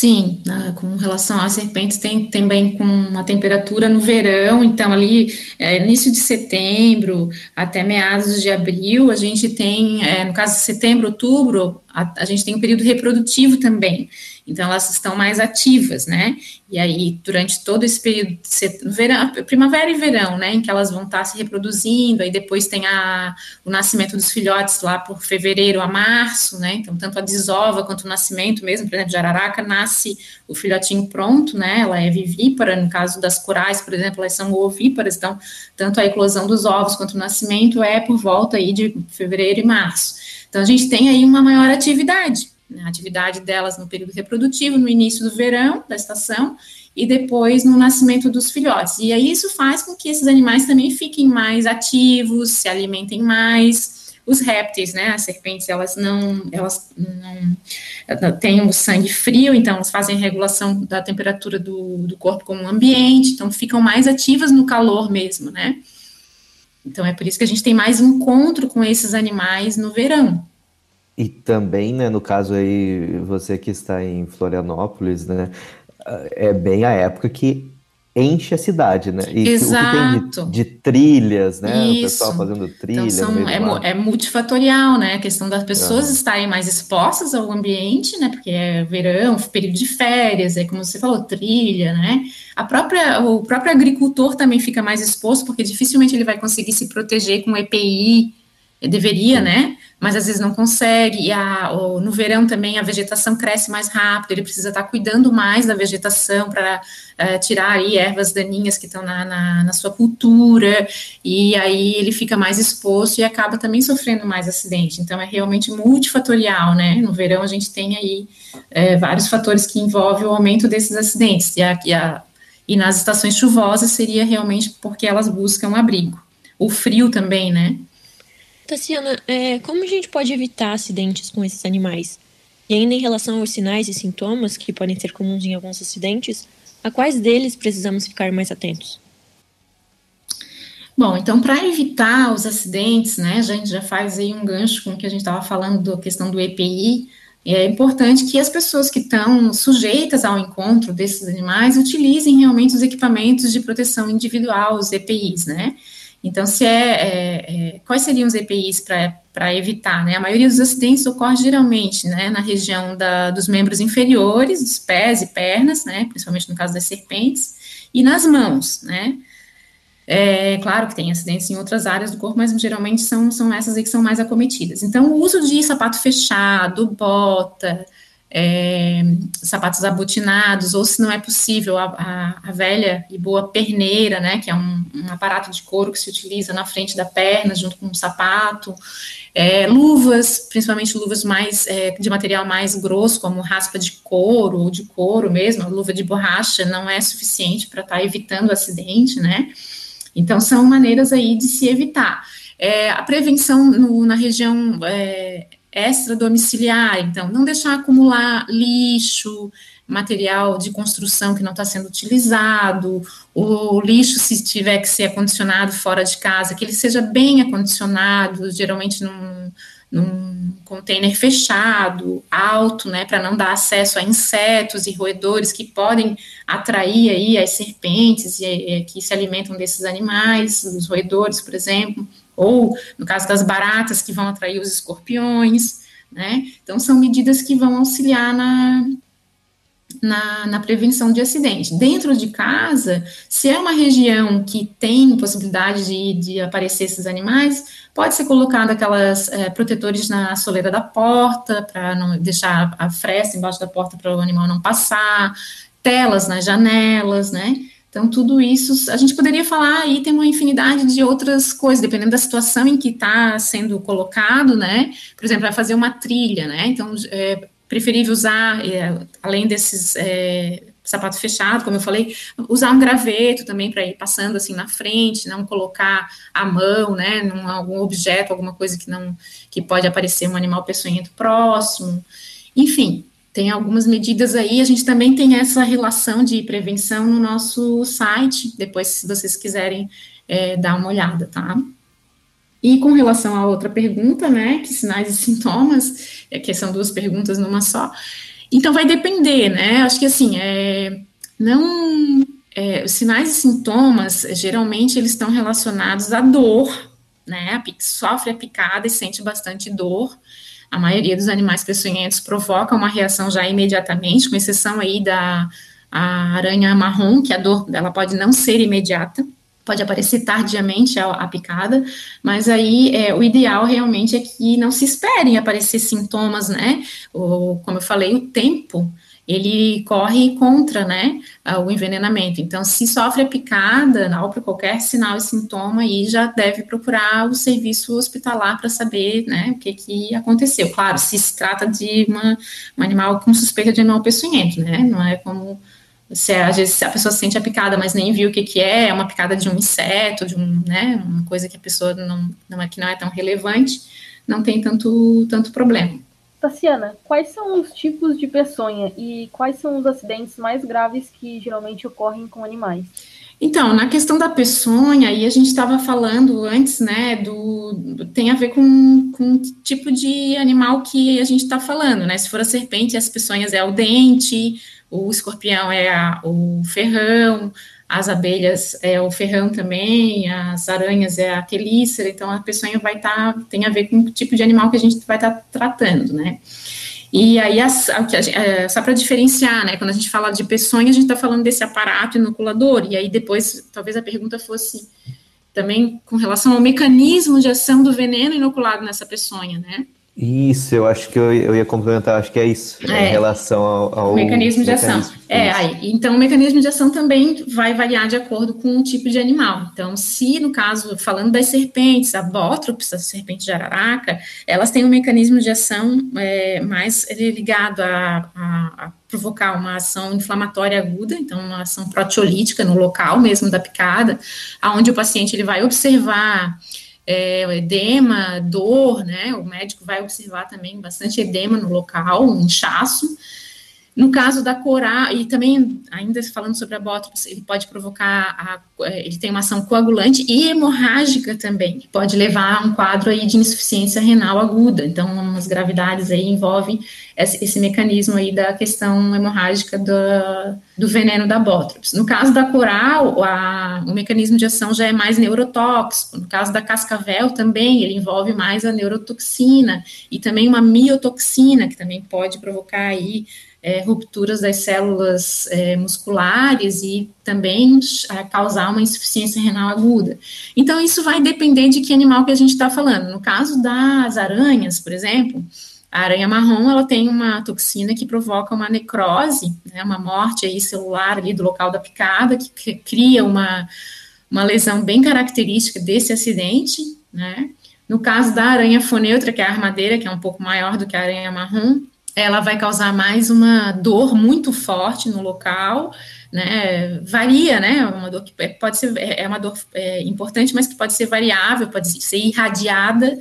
Sim, né, com relação às serpentes, tem também com uma temperatura no verão, então ali, é, início de setembro até meados de abril, a gente tem, é, no caso de setembro, outubro, a, a gente tem um período reprodutivo também. Então, elas estão mais ativas, né? E aí, durante todo esse período, verão, primavera e verão, né, em que elas vão estar se reproduzindo, aí depois tem a, o nascimento dos filhotes lá por fevereiro a março, né? Então, tanto a desova quanto o nascimento mesmo, por exemplo, de araraca, nasce o filhotinho pronto, né? Ela é vivípara, no caso das corais, por exemplo, elas são ovíparas, então, tanto a eclosão dos ovos quanto o nascimento é por volta aí de fevereiro e março. Então, a gente tem aí uma maior atividade né, a atividade delas no período reprodutivo, no início do verão, da estação, e depois no nascimento dos filhotes. E aí isso faz com que esses animais também fiquem mais ativos, se alimentem mais. Os répteis, né, as serpentes, elas não, elas não têm o sangue frio, então elas fazem regulação da temperatura do, do corpo com o ambiente, então ficam mais ativas no calor mesmo, né. Então é por isso que a gente tem mais encontro com esses animais no verão. E também, né, no caso aí, você que está em Florianópolis, né, é bem a época que enche a cidade, né? E Exato. o que tem de, de trilhas, né? Isso. O pessoal fazendo trilha. Então são, é, é, multifatorial, né? A questão das pessoas uhum. estarem mais expostas ao ambiente, né? Porque é verão, período de férias, é como você falou, trilha, né? A própria, o próprio agricultor também fica mais exposto, porque dificilmente ele vai conseguir se proteger com EPI, deveria, Sim. né? mas às vezes não consegue. E a, no verão também a vegetação cresce mais rápido, ele precisa estar cuidando mais da vegetação para uh, tirar aí ervas daninhas que estão na, na, na, sua cultura, e aí ele fica mais exposto e acaba também sofrendo mais acidente. Então é realmente multifatorial, né? No verão a gente tem aí é, vários fatores que envolvem o aumento desses acidentes, e, a, e, a, e nas estações chuvosas seria realmente porque elas buscam abrigo. O frio também, né? Tassiana, é, como a gente pode evitar acidentes com esses animais? E ainda em relação aos sinais e sintomas que podem ser comuns em alguns acidentes, a quais deles precisamos ficar mais atentos? Bom, então, para evitar os acidentes, né, a gente já faz aí um gancho com o que a gente estava falando da questão do EPI, é importante que as pessoas que estão sujeitas ao encontro desses animais utilizem realmente os equipamentos de proteção individual, os EPIs, né? Então, se é, é, é quais seriam os EPIs para evitar, né? A maioria dos acidentes ocorre geralmente, né, na região da, dos membros inferiores, dos pés e pernas, né, principalmente no caso das serpentes, e nas mãos, né? É claro que tem acidentes em outras áreas do corpo, mas geralmente são, são essas aí que são mais acometidas. Então, o uso de sapato fechado, bota, é, sapatos abotinados, ou se não é possível, a, a, a, velha e boa perneira, né, que é um, um, aparato de couro que se utiliza na frente da perna, junto com um sapato, é, luvas, principalmente luvas mais é, de material mais grosso, como raspa de couro ou de couro mesmo, luva de borracha não é suficiente para estar tá evitando o acidente, né, então, são maneiras aí de se evitar. É, a prevenção no, na região é, extra-domiciliar, então, não deixar acumular lixo, material de construção que não está sendo utilizado, o lixo, se tiver que ser acondicionado fora de casa, que ele seja bem acondicionado, geralmente num, num container fechado, alto, né, para não dar acesso a insetos e roedores que podem atrair aí as serpentes e, e, que se alimentam desses animais, os roedores, por exemplo, ou no caso das baratas que vão atrair os escorpiões, né? Então são medidas que vão auxiliar na na, na, prevenção de acidente. Dentro de casa, se é uma região que tem possibilidade de, de aparecer esses animais, pode ser colocado aquelas é, protetores na soleira da porta, para não deixar a fresta embaixo da porta para o animal não passar, telas nas janelas, né? Então, tudo isso, a gente poderia falar aí, tem uma infinidade de outras coisas, dependendo da situação em que está sendo colocado, né? Por exemplo, vai fazer uma trilha, né? Então, é, preferível usar, é, além desses é, sapato fechado, como eu falei, usar um graveto também para ir passando assim na frente, não colocar a mão, né, num algum objeto, alguma coisa que não que pode aparecer um animal peçonhento próximo. Enfim, tem algumas medidas aí. A gente também tem essa relação de prevenção no nosso site. Depois, se vocês quiserem é, dar uma olhada, tá? E com relação à outra pergunta, né, que sinais e sintomas, é que são duas perguntas numa só. Então vai depender, né? Acho que assim, é, não é, os sinais e sintomas geralmente eles estão relacionados à dor, né? Sofre a picada e sente bastante dor. A maioria dos animais peçonhentos provoca uma reação já imediatamente, com exceção aí da aranha marrom, que a dor dela pode não ser imediata pode aparecer tardiamente a, a picada, mas aí é, o ideal realmente é que não se esperem aparecer sintomas, né? O, como eu falei, o tempo ele corre contra, né, o envenenamento. Então, se sofre a picada, ou por qualquer sinal e sintoma, aí já deve procurar o serviço hospitalar para saber, né, o que que aconteceu. Claro, se se trata de uma, um animal com suspeita de animal peçonhento, né, não é como se a pessoa sente a picada, mas nem viu o que, que é, é uma picada de um inseto, de um, né, uma coisa que a pessoa não, não é que não é tão relevante, não tem tanto, tanto problema. Tassiana, quais são os tipos de peçonha e quais são os acidentes mais graves que geralmente ocorrem com animais? Então, na questão da peçonha, aí a gente estava falando antes, né, do, tem a ver com, com tipo de animal que a gente está falando, né, se for a serpente, as peçonhas é o dente, o escorpião é a, o ferrão, as abelhas é o ferrão também, as aranhas é a quelícera, então a peçonha vai estar, tá, tem a ver com o tipo de animal que a gente vai estar tá tratando, né? E aí, as, é, só para diferenciar, né, quando a gente fala de peçonha, a gente está falando desse aparato inoculador, e aí depois, talvez a pergunta fosse também com relação ao mecanismo de ação do veneno inoculado nessa peçonha, né? Isso, eu acho que eu, eu ia complementar, acho que é isso, é, em relação ao, ao mecanismo de mecanismo. ação. É, aí, então o mecanismo de ação também vai variar de acordo com o tipo de animal. Então, se no caso, falando das serpentes, a bótrops, a serpente de araraca, elas têm um mecanismo de ação é, mais ligado a, a, a provocar uma ação inflamatória aguda, então uma ação proteolítica no local mesmo da picada, aonde o paciente ele vai observar é, edema, dor, né? O médico vai observar também bastante edema no local, um inchaço. No caso da coral, e também, ainda falando sobre a bótrops, ele pode provocar, a, é, ele tem uma ação coagulante e hemorrágica também, que pode levar a um quadro aí de insuficiência renal aguda. Então, as gravidades aí envolvem esse, esse mecanismo aí da questão hemorrágica do, do veneno da bótrops. No caso da coral, a, o mecanismo de ação já é mais neurotóxico. No caso da cascavel também, ele envolve mais a neurotoxina e também uma miotoxina, que também pode provocar aí é, rupturas das células é, musculares e também causar uma insuficiência renal aguda. Então, isso vai depender de que animal que a gente está falando. No caso das aranhas, por exemplo, a aranha marrom, ela tem uma toxina que provoca uma necrose, né, uma morte aí celular ali do local da picada, que, que cria uma, uma lesão bem característica desse acidente, né. No caso da aranha foneutra, que é a armadeira, que é um pouco maior do que a aranha marrom, ela vai causar mais uma dor muito forte no local, né? Varia, né? Uma dor que é, pode ser é, é uma dor é, importante, mas que pode ser variável, pode ser irradiada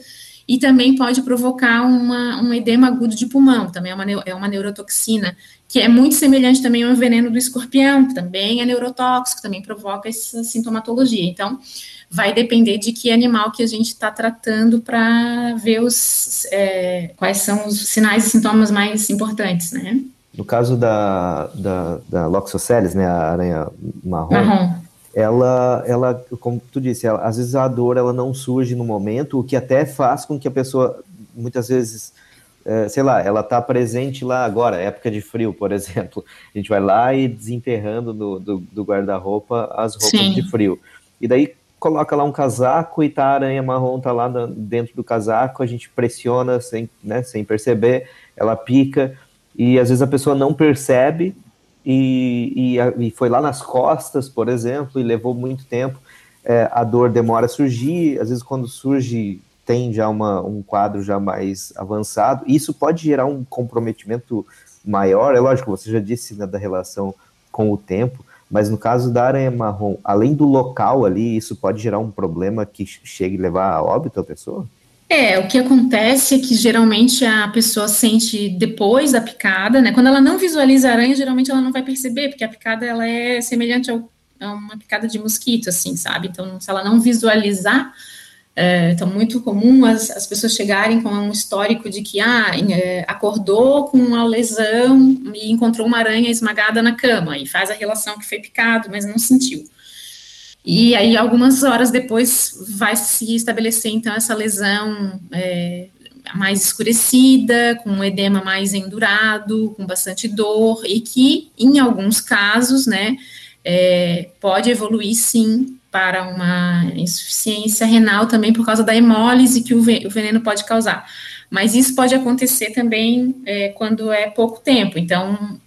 e também pode provocar uma, um edema agudo de pulmão, também é uma, é uma neurotoxina, que é muito semelhante também ao veneno do escorpião, que também é neurotóxico, também provoca essa sintomatologia. Então, vai depender de que animal que a gente está tratando para ver os, é, quais são os sinais e sintomas mais importantes, né? No caso da, da, da Loxoceles, né, a aranha marrom, marrom, ela, ela, como tu disse, ela, às vezes a dor ela não surge no momento, o que até faz com que a pessoa, muitas vezes, sei lá, ela está presente lá agora, época de frio, por [LAUGHS] exemplo, a gente vai lá e desenterrando do, do, do guarda-roupa as roupas Sim. de frio. E daí coloca lá um casaco e tá a aranha marrom tá lá dentro do casaco, a gente pressiona sem, né, sem perceber, ela pica e às vezes a pessoa não percebe e, e, e foi lá nas costas, por exemplo, e levou muito tempo. É, a dor demora a surgir, às vezes quando surge tem já uma, um quadro já mais avançado. Isso pode gerar um comprometimento maior. É lógico, você já disse né, da relação com o tempo, mas no caso da aranha marrom, além do local ali, isso pode gerar um problema que chegue a levar a óbito a pessoa? É, o que acontece é que geralmente a pessoa sente depois da picada, né? Quando ela não visualiza a aranha, geralmente ela não vai perceber, porque a picada ela é semelhante ao, a uma picada de mosquito, assim, sabe? Então, se ela não visualizar, é, então, muito comum as, as pessoas chegarem com um histórico de que ah, é, acordou com uma lesão e encontrou uma aranha esmagada na cama e faz a relação que foi picado, mas não sentiu. E aí, algumas horas depois, vai se estabelecer, então, essa lesão é, mais escurecida, com um edema mais endurado, com bastante dor, e que, em alguns casos, né, é, pode evoluir, sim, para uma insuficiência renal também por causa da hemólise que o veneno pode causar. Mas isso pode acontecer também é, quando é pouco tempo. Então,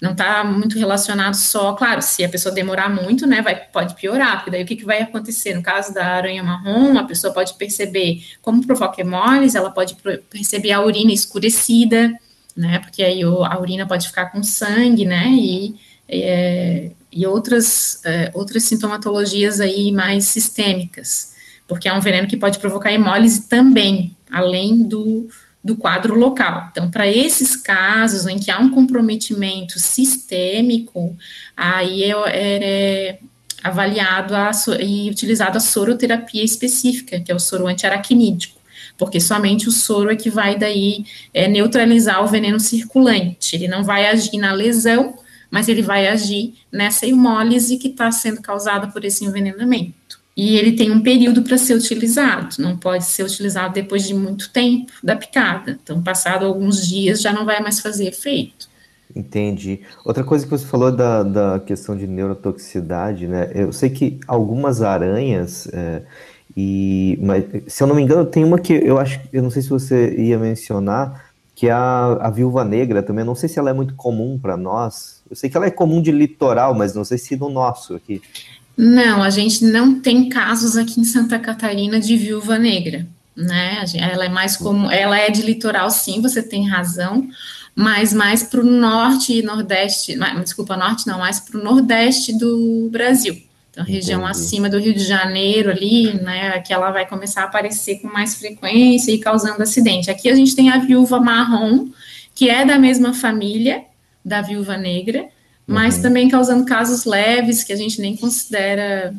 não está muito relacionado só, claro, se a pessoa demorar muito, né, vai, pode piorar, porque daí o que, que vai acontecer? No caso da aranha marrom, a pessoa pode perceber como provoca hemólise, ela pode perceber a urina escurecida, né, porque aí a urina pode ficar com sangue, né, e é, e outras, é, outras sintomatologias aí mais sistêmicas, porque é um veneno que pode provocar hemólise também, além do, do quadro local. Então, para esses casos em que há um comprometimento sistêmico, aí é, é avaliado a, e utilizado a soroterapia específica, que é o soro antiaracnídico, porque somente o soro é que vai daí é, neutralizar o veneno circulante, ele não vai agir na lesão, mas ele vai agir nessa hemólise que está sendo causada por esse envenenamento. E ele tem um período para ser utilizado, não pode ser utilizado depois de muito tempo da picada. Então, passado alguns dias, já não vai mais fazer efeito. Entendi. Outra coisa que você falou da, da questão de neurotoxicidade, né? Eu sei que algumas aranhas, é, e, mas, se eu não me engano, tem uma que eu acho, eu não sei se você ia mencionar, que é a, a viúva negra também. não sei se ela é muito comum para nós. Eu sei que ela é comum de litoral, mas não sei se no nosso aqui. Não, a gente não tem casos aqui em Santa Catarina de viúva negra, né? Ela é mais comum, ela é de litoral, sim, você tem razão, mas mais para o norte e nordeste, desculpa, norte não, mais para o nordeste do Brasil. Então, região Entendi. acima do Rio de Janeiro ali, né, que ela vai começar a aparecer com mais frequência e causando acidente. Aqui a gente tem a viúva marrom, que é da mesma família da viúva negra, mas uhum. também causando casos leves que a gente nem considera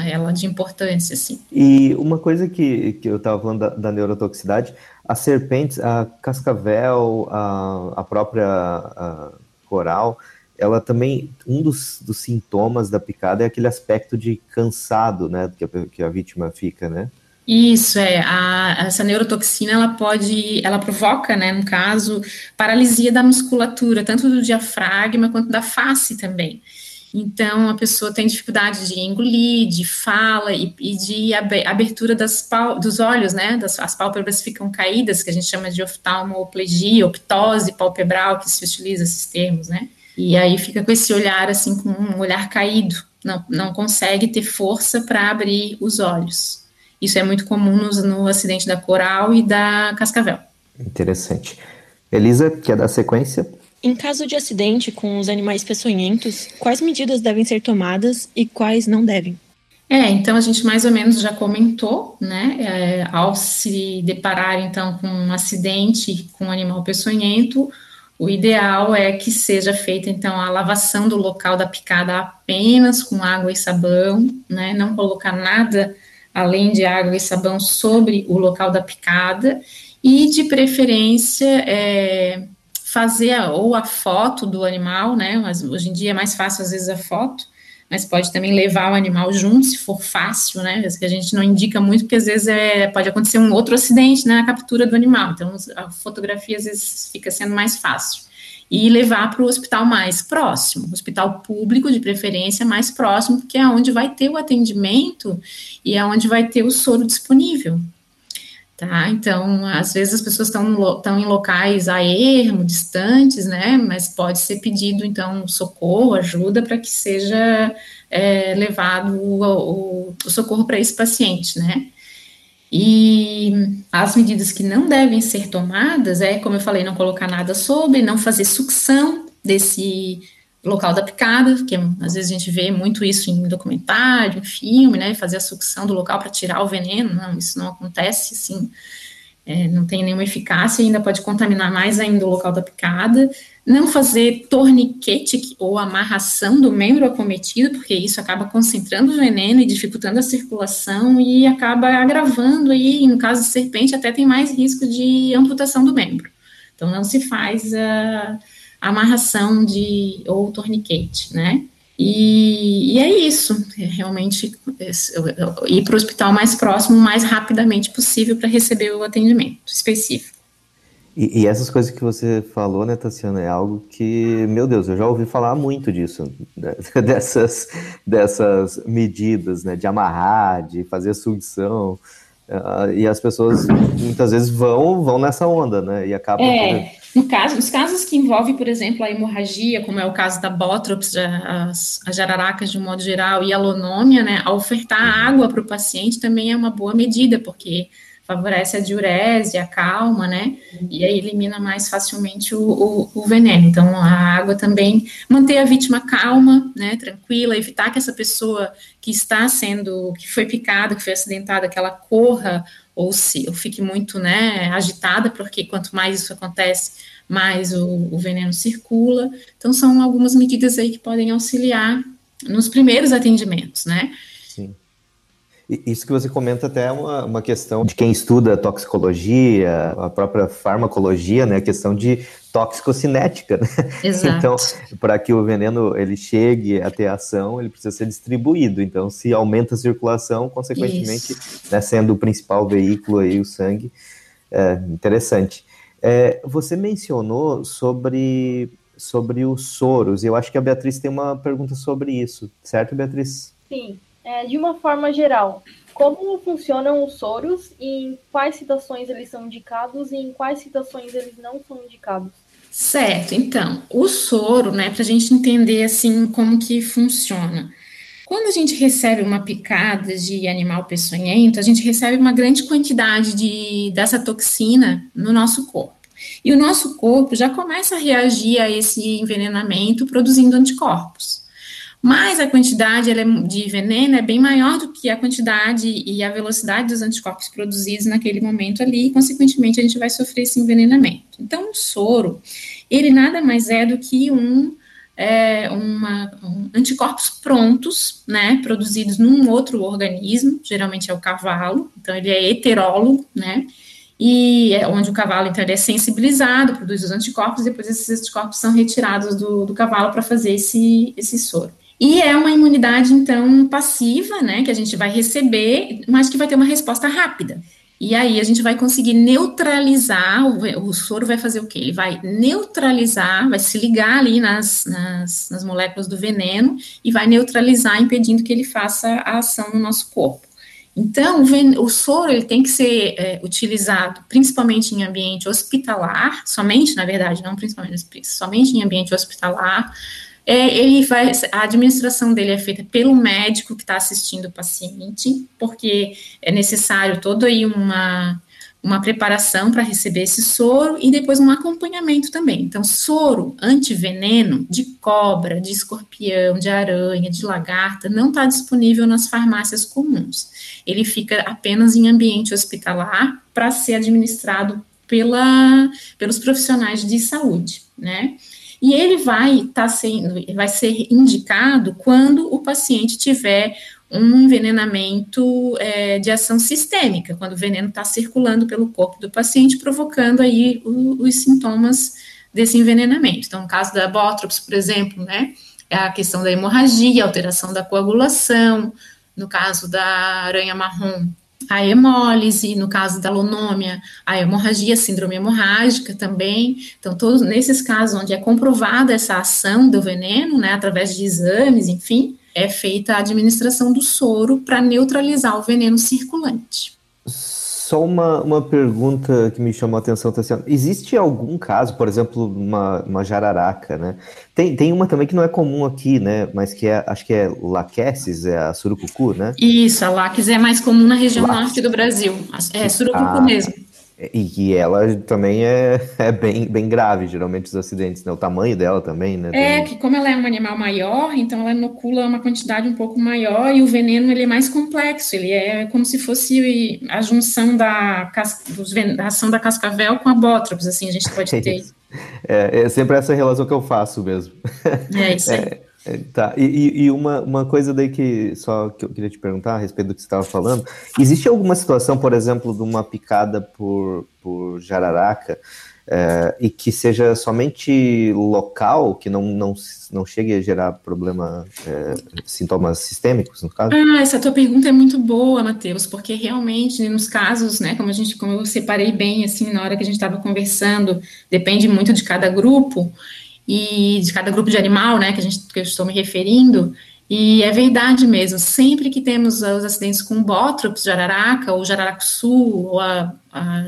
ela de importância, assim. E uma coisa que, que eu estava falando da, da, neurotoxicidade, as serpentes, a cascavel, a, a própria a coral, ela também, um dos, dos, sintomas da picada é aquele aspecto de cansado, né, que a, que a vítima fica, né? Isso, é, a, essa neurotoxina, ela pode, ela provoca, né, no caso, paralisia da musculatura, tanto do diafragma quanto da face também. Então, a pessoa tem dificuldade de engolir, de fala e, e de abertura das dos olhos, né? Das, as pálpebras ficam caídas, que a gente chama de oftalmoplegia, optose palpebral, que se utiliza esses termos, né? E aí fica com esse olhar, assim, com um olhar caído, não, não consegue ter força para abrir os olhos. Isso é muito comum no, no acidente da coral e da cascavel. Interessante. Elisa, quer dar sequência? Em caso de acidente com os animais peçonhentos, quais medidas devem ser tomadas e quais não devem? É, então a gente mais ou menos já comentou, né? É, ao se deparar então com um acidente com um animal peçonhento, o ideal é que seja feita então a lavação do local da picada apenas com água e sabão, né? Não colocar nada além de água e sabão sobre o local da picada e de preferência é, fazer a, ou a foto do animal, né? Mas hoje em dia é mais fácil às vezes a foto, mas pode também levar o animal junto, se for fácil, né? Que a gente não indica muito, porque às vezes é, pode acontecer um outro acidente né, na captura do animal. Então a fotografia às vezes fica sendo mais fácil. E levar para o hospital mais próximo, hospital público de preferência mais próximo, porque é onde vai ter o atendimento e é onde vai ter o soro disponível. Tá? Então, às vezes as pessoas estão, em locais a ermo, distantes, né? Mas pode ser pedido, então, socorro, ajuda para que seja é, levado o, o, o socorro para esse paciente, né? E as medidas que não devem ser tomadas é, como eu falei, não colocar nada sobre, não fazer sucção desse local da picada, que às vezes a gente vê muito isso em documentário, em filme, né, fazer a sucção do local para tirar o veneno, não, isso não acontece, assim, é, não tem nenhuma eficácia, ainda pode contaminar mais ainda o local da picada, não fazer torniquete ou amarração do membro acometido, porque isso acaba concentrando o veneno e dificultando a circulação e acaba agravando aí, no caso de serpente, até tem mais risco de amputação do membro. Então, não se faz a amarração de ou torniquete, né? E, e é isso, é realmente ir para o hospital mais próximo o mais rapidamente possível para receber o atendimento específico. E, e, essas coisas que você falou, né, Tassiana, é algo que, meu Deus, eu já ouvi falar muito disso, né, [LAUGHS] dessas, dessas medidas, né, de amarrar, de fazer sucção, uh, e as pessoas muitas vezes vão, vão nessa onda, né, e acabam... É. No caso, nos casos que envolvem, por exemplo, a hemorragia, como é o caso da bótrops, as, as jararacas de um modo geral, e a lonômia, né, a ofertar uhum. água para o paciente também é uma boa medida, porque favorece a diurese, a calma, né, e aí elimina mais facilmente o, o, o, veneno. Então, a água também manter a vítima calma, né, tranquila, evitar que essa pessoa que está sendo, que foi picada, que foi acidentada, que ela corra ou se eu fique muito né, agitada, porque quanto mais isso acontece, mais o, o, veneno circula. Então, são algumas medidas aí que podem auxiliar nos primeiros atendimentos, né? Isso que você comenta até é uma, uma questão de quem estuda toxicologia, a própria farmacologia, né? A questão de toxicocinética, né? Exato. Então, para que o veneno ele chegue a ter ação, ele precisa ser distribuído. Então, se aumenta a circulação, consequentemente, né, sendo o principal veículo aí o sangue, é interessante. É, você mencionou sobre sobre os soros, e eu acho que a Beatriz tem uma pergunta sobre isso, certo, Beatriz? Sim. É, de uma forma geral, como funcionam os soros e em quais situações eles são indicados e em quais situações eles não são indicados? Certo, então, o soro, né, para a gente entender assim como que funciona. Quando a gente recebe uma picada de animal peçonhento, a gente recebe uma grande quantidade de, dessa toxina no nosso corpo. E o nosso corpo já começa a reagir a esse envenenamento produzindo anticorpos mas a quantidade é, de veneno é bem maior do que a quantidade e a velocidade dos anticorpos produzidos naquele momento ali, e, consequentemente, a gente vai sofrer esse envenenamento. Então, o soro, ele nada mais é do que um, é, uma, um anticorpos prontos, né, produzidos num outro organismo, geralmente é o cavalo, então ele é heterólogo, né, e é onde o cavalo, então, ele é sensibilizado, produz os anticorpos, depois esses anticorpos são retirados do, do cavalo para fazer esse, esse soro. E é uma imunidade, então, passiva, né, que a gente vai receber, mas que vai ter uma resposta rápida. E aí a gente vai conseguir neutralizar, o, o, soro vai fazer o quê? Ele vai neutralizar, vai se ligar ali nas, nas, nas moléculas do veneno e vai neutralizar, impedindo que ele faça a ação no nosso corpo. Então, o, o soro ele tem que ser é, utilizado principalmente em ambiente hospitalar, somente, na verdade, não principalmente, somente em ambiente hospitalar, é, ele vai, a administração dele é feita pelo médico que está assistindo o paciente, porque é necessário toda aí uma, uma preparação para receber esse soro e depois um acompanhamento também. Então, soro antiveneno de cobra, de escorpião, de aranha, de lagarta, não está disponível nas farmácias comuns. Ele fica apenas em ambiente hospitalar para ser administrado pela, pelos profissionais de saúde, né? E ele vai tá sendo, vai ser indicado quando o paciente tiver um envenenamento é, de ação sistêmica, quando o veneno está circulando pelo corpo do paciente, provocando aí o, os sintomas desse envenenamento. Então, no caso da bótrops, por exemplo, né, é a questão da hemorragia, alteração da coagulação, no caso da aranha marrom, a hemólise, no caso da lonômia, a hemorragia, síndrome hemorrágica também. Então, todos nesses casos onde é comprovada essa ação do veneno, né, através de exames, enfim, é feita a administração do soro para neutralizar o veneno circulante. Só uma, uma pergunta que me chamou a atenção, Tassiano. Existe algum caso, por exemplo, uma, uma jararaca, né? Tem, tem uma também que não é comum aqui, né? Mas que é, acho que é laquesis, é a surucucu, né? Isso, a laques é mais comum na região norte do Brasil. É surucucu ah, mesmo. E que ela também é, [LAUGHS] é bem, bem grave, geralmente, os acidentes, né? O tamanho dela também, né? É, que como ela é um animal maior, então ela inocula uma quantidade um pouco maior e o veneno, ele é mais complexo, ele é como se fosse a junção da, da ação da cascavel com a bótropos, assim, a gente pode ter. [LAUGHS] É, é sempre essa relação que eu faço mesmo. É isso aí. [LAUGHS] É, é, tá, e, e, uma, uma coisa daí que só que eu queria te perguntar a respeito do que você estava falando, existe alguma situação, por exemplo, de uma picada por, por jararaca é, e que seja somente local, que não, não, não chegue a gerar problema, é, sintomas sistêmicos, no caso? Ah, essa tua pergunta é muito boa, Matheus, porque realmente nos casos, né, como a gente, como eu separei bem assim na hora que a gente estava conversando, depende muito de cada grupo e de cada grupo de animal, né, que a gente que eu estou me referindo, e é verdade mesmo, sempre que temos os acidentes com bótropos de araraca, ou sul ou a, a,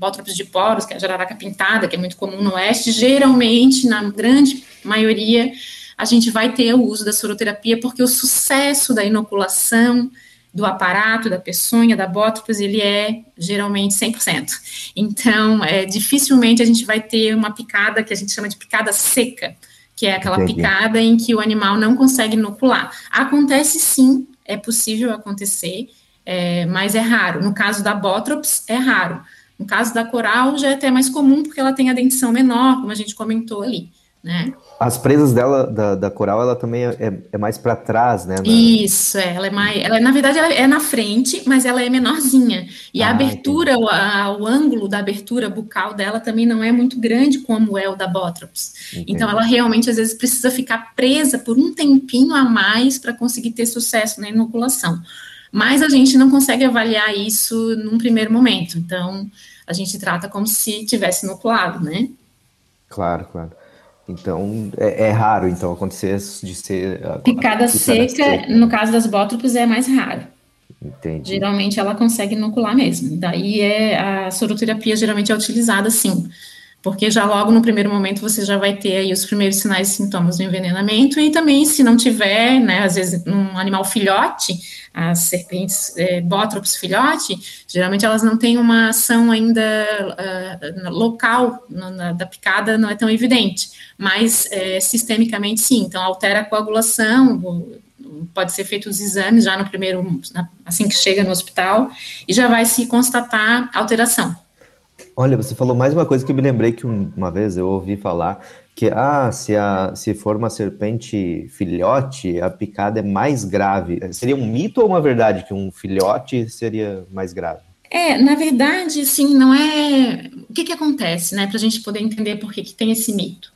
a de poros, que é a jararaca pintada, que é muito comum no oeste, geralmente, na grande maioria, a gente vai ter o uso da soroterapia, porque o sucesso da inoculação do aparato, da peçonha, da bótopus, ele é geralmente 100%. Então, é, dificilmente a gente vai ter uma picada que a gente chama de picada seca, que é aquela Entendi. picada em que o animal não consegue inocular. Acontece sim, é possível acontecer, é, mas é raro. No caso da bótrops, é raro. No caso da coral, já é até mais comum, porque ela tem a dentição menor, como a gente comentou ali, né? As presas dela, da, da coral, ela também é, é mais para trás, né? Na... Isso, é, ela é mais. Ela, na verdade, ela é na frente, mas ela é menorzinha. E ah, a abertura, o, a, o, ângulo da abertura bucal dela também não é muito grande como é o da Botrops. Entendi. Então, ela realmente, às vezes, precisa ficar presa por um tempinho a mais para conseguir ter sucesso na inoculação. Mas a gente não consegue avaliar isso num primeiro momento. Então, a gente trata como se tivesse inoculado, né? Claro, claro. Então, é, é, raro, então, acontecer de ser... A, picada, a seca, seca, no caso das bótropos, é mais raro. Entendi. Geralmente, ela consegue inocular mesmo. Daí, é, a soroterapia geralmente é utilizada, sim porque já logo no primeiro momento você já vai ter aí os primeiros sinais e sintomas do envenenamento, e também se não tiver, né, às vezes um animal filhote, as serpentes é, bótropos filhote, geralmente elas não têm uma ação ainda uh, local na, da picada, não é tão evidente, mas é, sistemicamente sim, então altera a coagulação, pode ser feito os exames já no primeiro, assim que chega no hospital, e já vai se constatar alteração. Olha, você falou mais uma coisa que eu me lembrei que uma vez eu ouvi falar que ah, se, a, se for uma serpente filhote, a picada é mais grave. Seria um mito ou uma verdade que um filhote seria mais grave? É, na verdade, sim, não é. O que, que acontece, né, para a gente poder entender por que, que tem esse mito?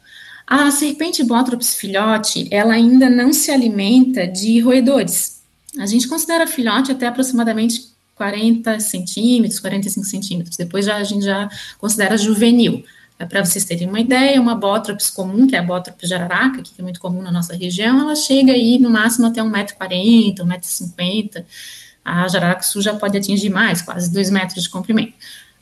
A serpente Botrops filhote, ela ainda não se alimenta de roedores. A gente considera filhote até aproximadamente 40 centímetros, 45 centímetros. Depois já, a gente já considera juvenil. É, Para vocês terem uma ideia, uma bótrops comum, que é a bótrops jararaca, que é muito comum na nossa região, ela chega aí no máximo até 1,40m, 1,50m. A jararaca sul já pode atingir mais, quase 2 metros de comprimento,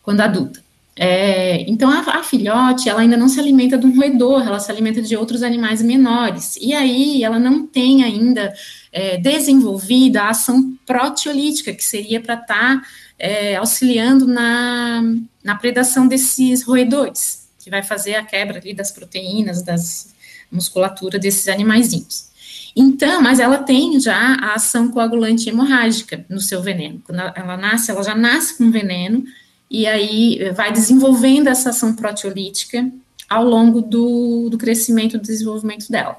quando adulta. É, então, a, a, filhote, ela ainda não se alimenta de um roedor, ela se alimenta de outros animais menores. E aí, ela não tem ainda é, desenvolvida a ação proteolítica, que seria para estar tá, é, auxiliando na, na predação desses roedores que vai fazer a quebra ali das proteínas, das musculatura desses animaizinhos. Então, mas ela tem já a ação coagulante hemorrágica no seu veneno. Quando ela nasce, ela já nasce com veneno, e aí vai desenvolvendo essa ação proteolítica ao longo do, do crescimento e do desenvolvimento dela.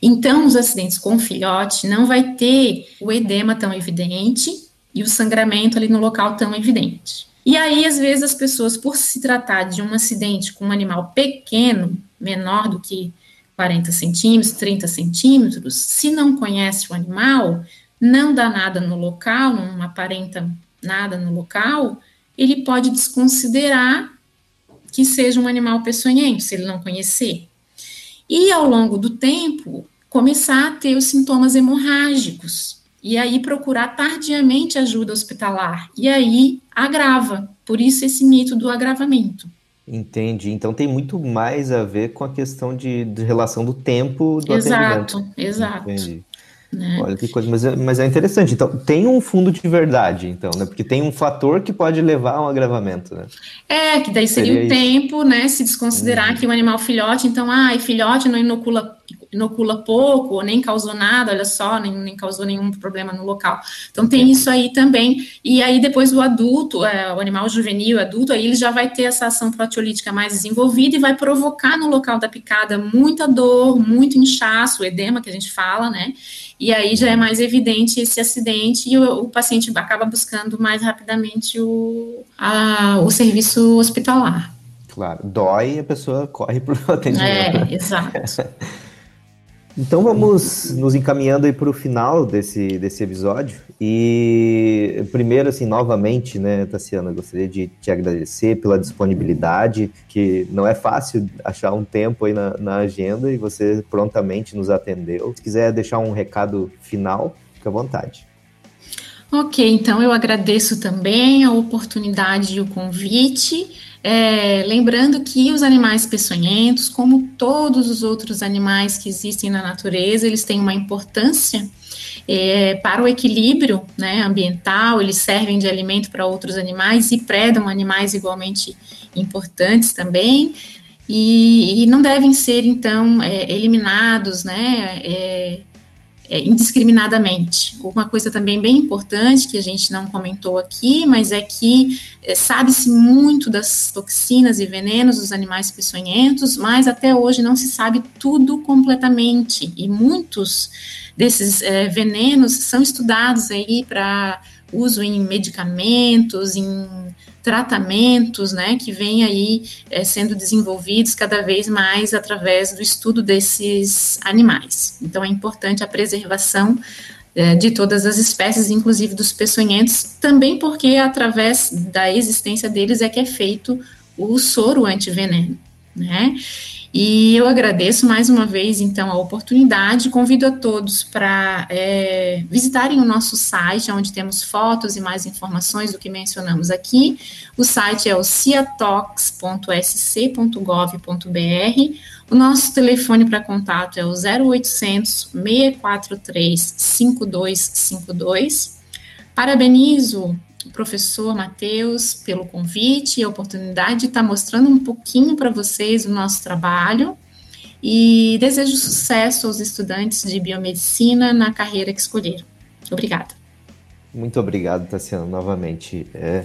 Então, os acidentes com filhote não vai ter o edema tão evidente e o sangramento ali no local tão evidente. E aí, às vezes, as pessoas, por se tratar de um acidente com um animal pequeno, menor do que 40 centímetros, 30 centímetros, se não conhece o animal, não dá nada no local, não aparenta nada no local, ele pode desconsiderar que seja um animal peçonhento, se ele não conhecer. E ao longo do tempo, começar a ter os sintomas hemorrágicos, e aí procurar tardiamente ajuda hospitalar, e aí agrava, por isso esse mito do agravamento. Entendi. Então tem muito mais a ver com a questão de, de relação do tempo do exato, atendimento. Exato, exato. Né? Olha que coisa, mas é, mas é interessante. Então, tem um fundo de verdade, então, né? Porque tem um fator que pode levar a um agravamento, né? É, que daí seria, seria o tempo, né? Se desconsiderar uhum. que o animal filhote, então, ah, filhote não inocula inocula pouco, ou nem causou nada, olha só, nem, nem causou nenhum problema no local. Então tem isso aí também. E aí depois o adulto, é, o animal juvenil, adulto, aí ele já vai ter essa ação proteolítica mais desenvolvida e vai provocar no local da picada muita dor, muito inchaço, edema que a gente fala, né? E aí já é mais evidente esse acidente e o, o paciente acaba buscando mais rapidamente o, a, o serviço hospitalar. Claro, dói e a pessoa corre para o [LAUGHS] atendimento. É, exato. [LAUGHS] Então vamos nos encaminhando aí para o final desse, desse episódio. E primeiro, assim, novamente, né, Tassiana, gostaria de te agradecer pela disponibilidade, que não é fácil achar um tempo aí na, na agenda e você prontamente nos atendeu. Se quiser deixar um recado final, fique à vontade. Ok, então eu agradeço também a oportunidade e o convite. É, lembrando que os animais peçonhentos, como todos os outros animais que existem na natureza, eles têm uma importância é, para o equilíbrio né, ambiental, eles servem de alimento para outros animais e predam animais igualmente importantes também, e, e não devem ser, então, é, eliminados, né, é, indiscriminadamente. Uma coisa também bem importante que a gente não comentou aqui, mas é que é, sabe-se muito das toxinas e venenos dos animais peçonhentos, mas até hoje não se sabe tudo completamente. E muitos desses é, venenos são estudados aí para uso em medicamentos, em tratamentos, né, que vêm aí é, sendo desenvolvidos cada vez mais através do estudo desses animais. Então, é importante a preservação é, de todas as espécies, inclusive dos peçonhentos, também porque através da existência deles é que é feito o soro antiveneno, né? E eu agradeço mais uma vez, então, a oportunidade. Convido a todos para é, visitarem o nosso site, onde temos fotos e mais informações do que mencionamos aqui. O site é o ciatox.sc.gov.br. O nosso telefone para contato é o 0800 643 5252. Parabenizo professor Matheus pelo convite e a oportunidade de estar mostrando um pouquinho para vocês o nosso trabalho e desejo sucesso aos estudantes de biomedicina na carreira que escolheram. Obrigada. Muito obrigado, Tassiana, novamente. É,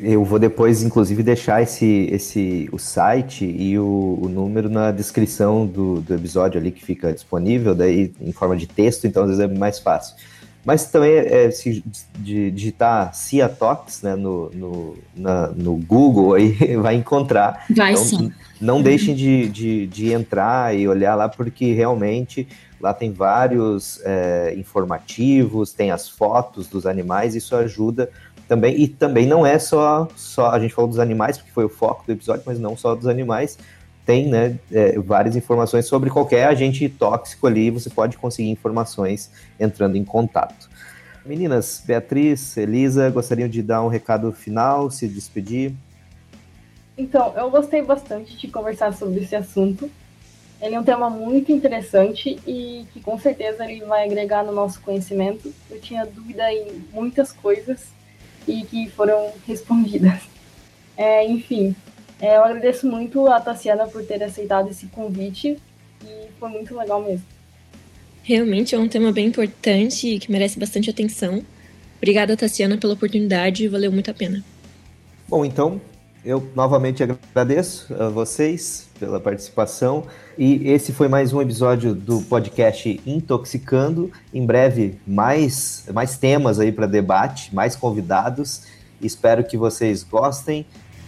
Eu vou depois, inclusive, deixar esse, esse, o site e o, o número na descrição do, do episódio ali que fica disponível, daí em forma de texto, então às vezes é mais fácil. Mas também é, se de digitar Ciatox né, no, no, na, no Google, aí [LAUGHS] vai encontrar. Vai então, sim. Não uhum. deixem de, de, de, entrar e olhar lá, porque realmente lá tem vários é, informativos, tem as fotos dos animais, isso ajuda também. E também não é só, só a gente falou dos animais, porque foi o foco do episódio, mas não só dos animais, tem né, é, várias informações sobre qualquer agente tóxico ali, você pode conseguir informações entrando em contato. Meninas, Beatriz, Elisa, gostariam de dar um recado final, se despedir? Então, eu gostei bastante de conversar sobre esse assunto. Ele é um tema muito interessante e que com certeza ele vai agregar no nosso conhecimento. Eu tinha dúvida em muitas coisas e que foram respondidas. É, enfim, é, eu agradeço muito a Tassiana por ter aceitado esse convite e foi muito legal mesmo. Realmente é um tema bem importante e que merece bastante atenção. Obrigada, Tassiana, pela oportunidade, valeu muito a pena. Bom, então, eu novamente agradeço a vocês pela participação e esse foi mais um episódio do podcast Intoxicando. Em breve, mais, mais temas aí para debate, mais convidados. Espero que vocês gostem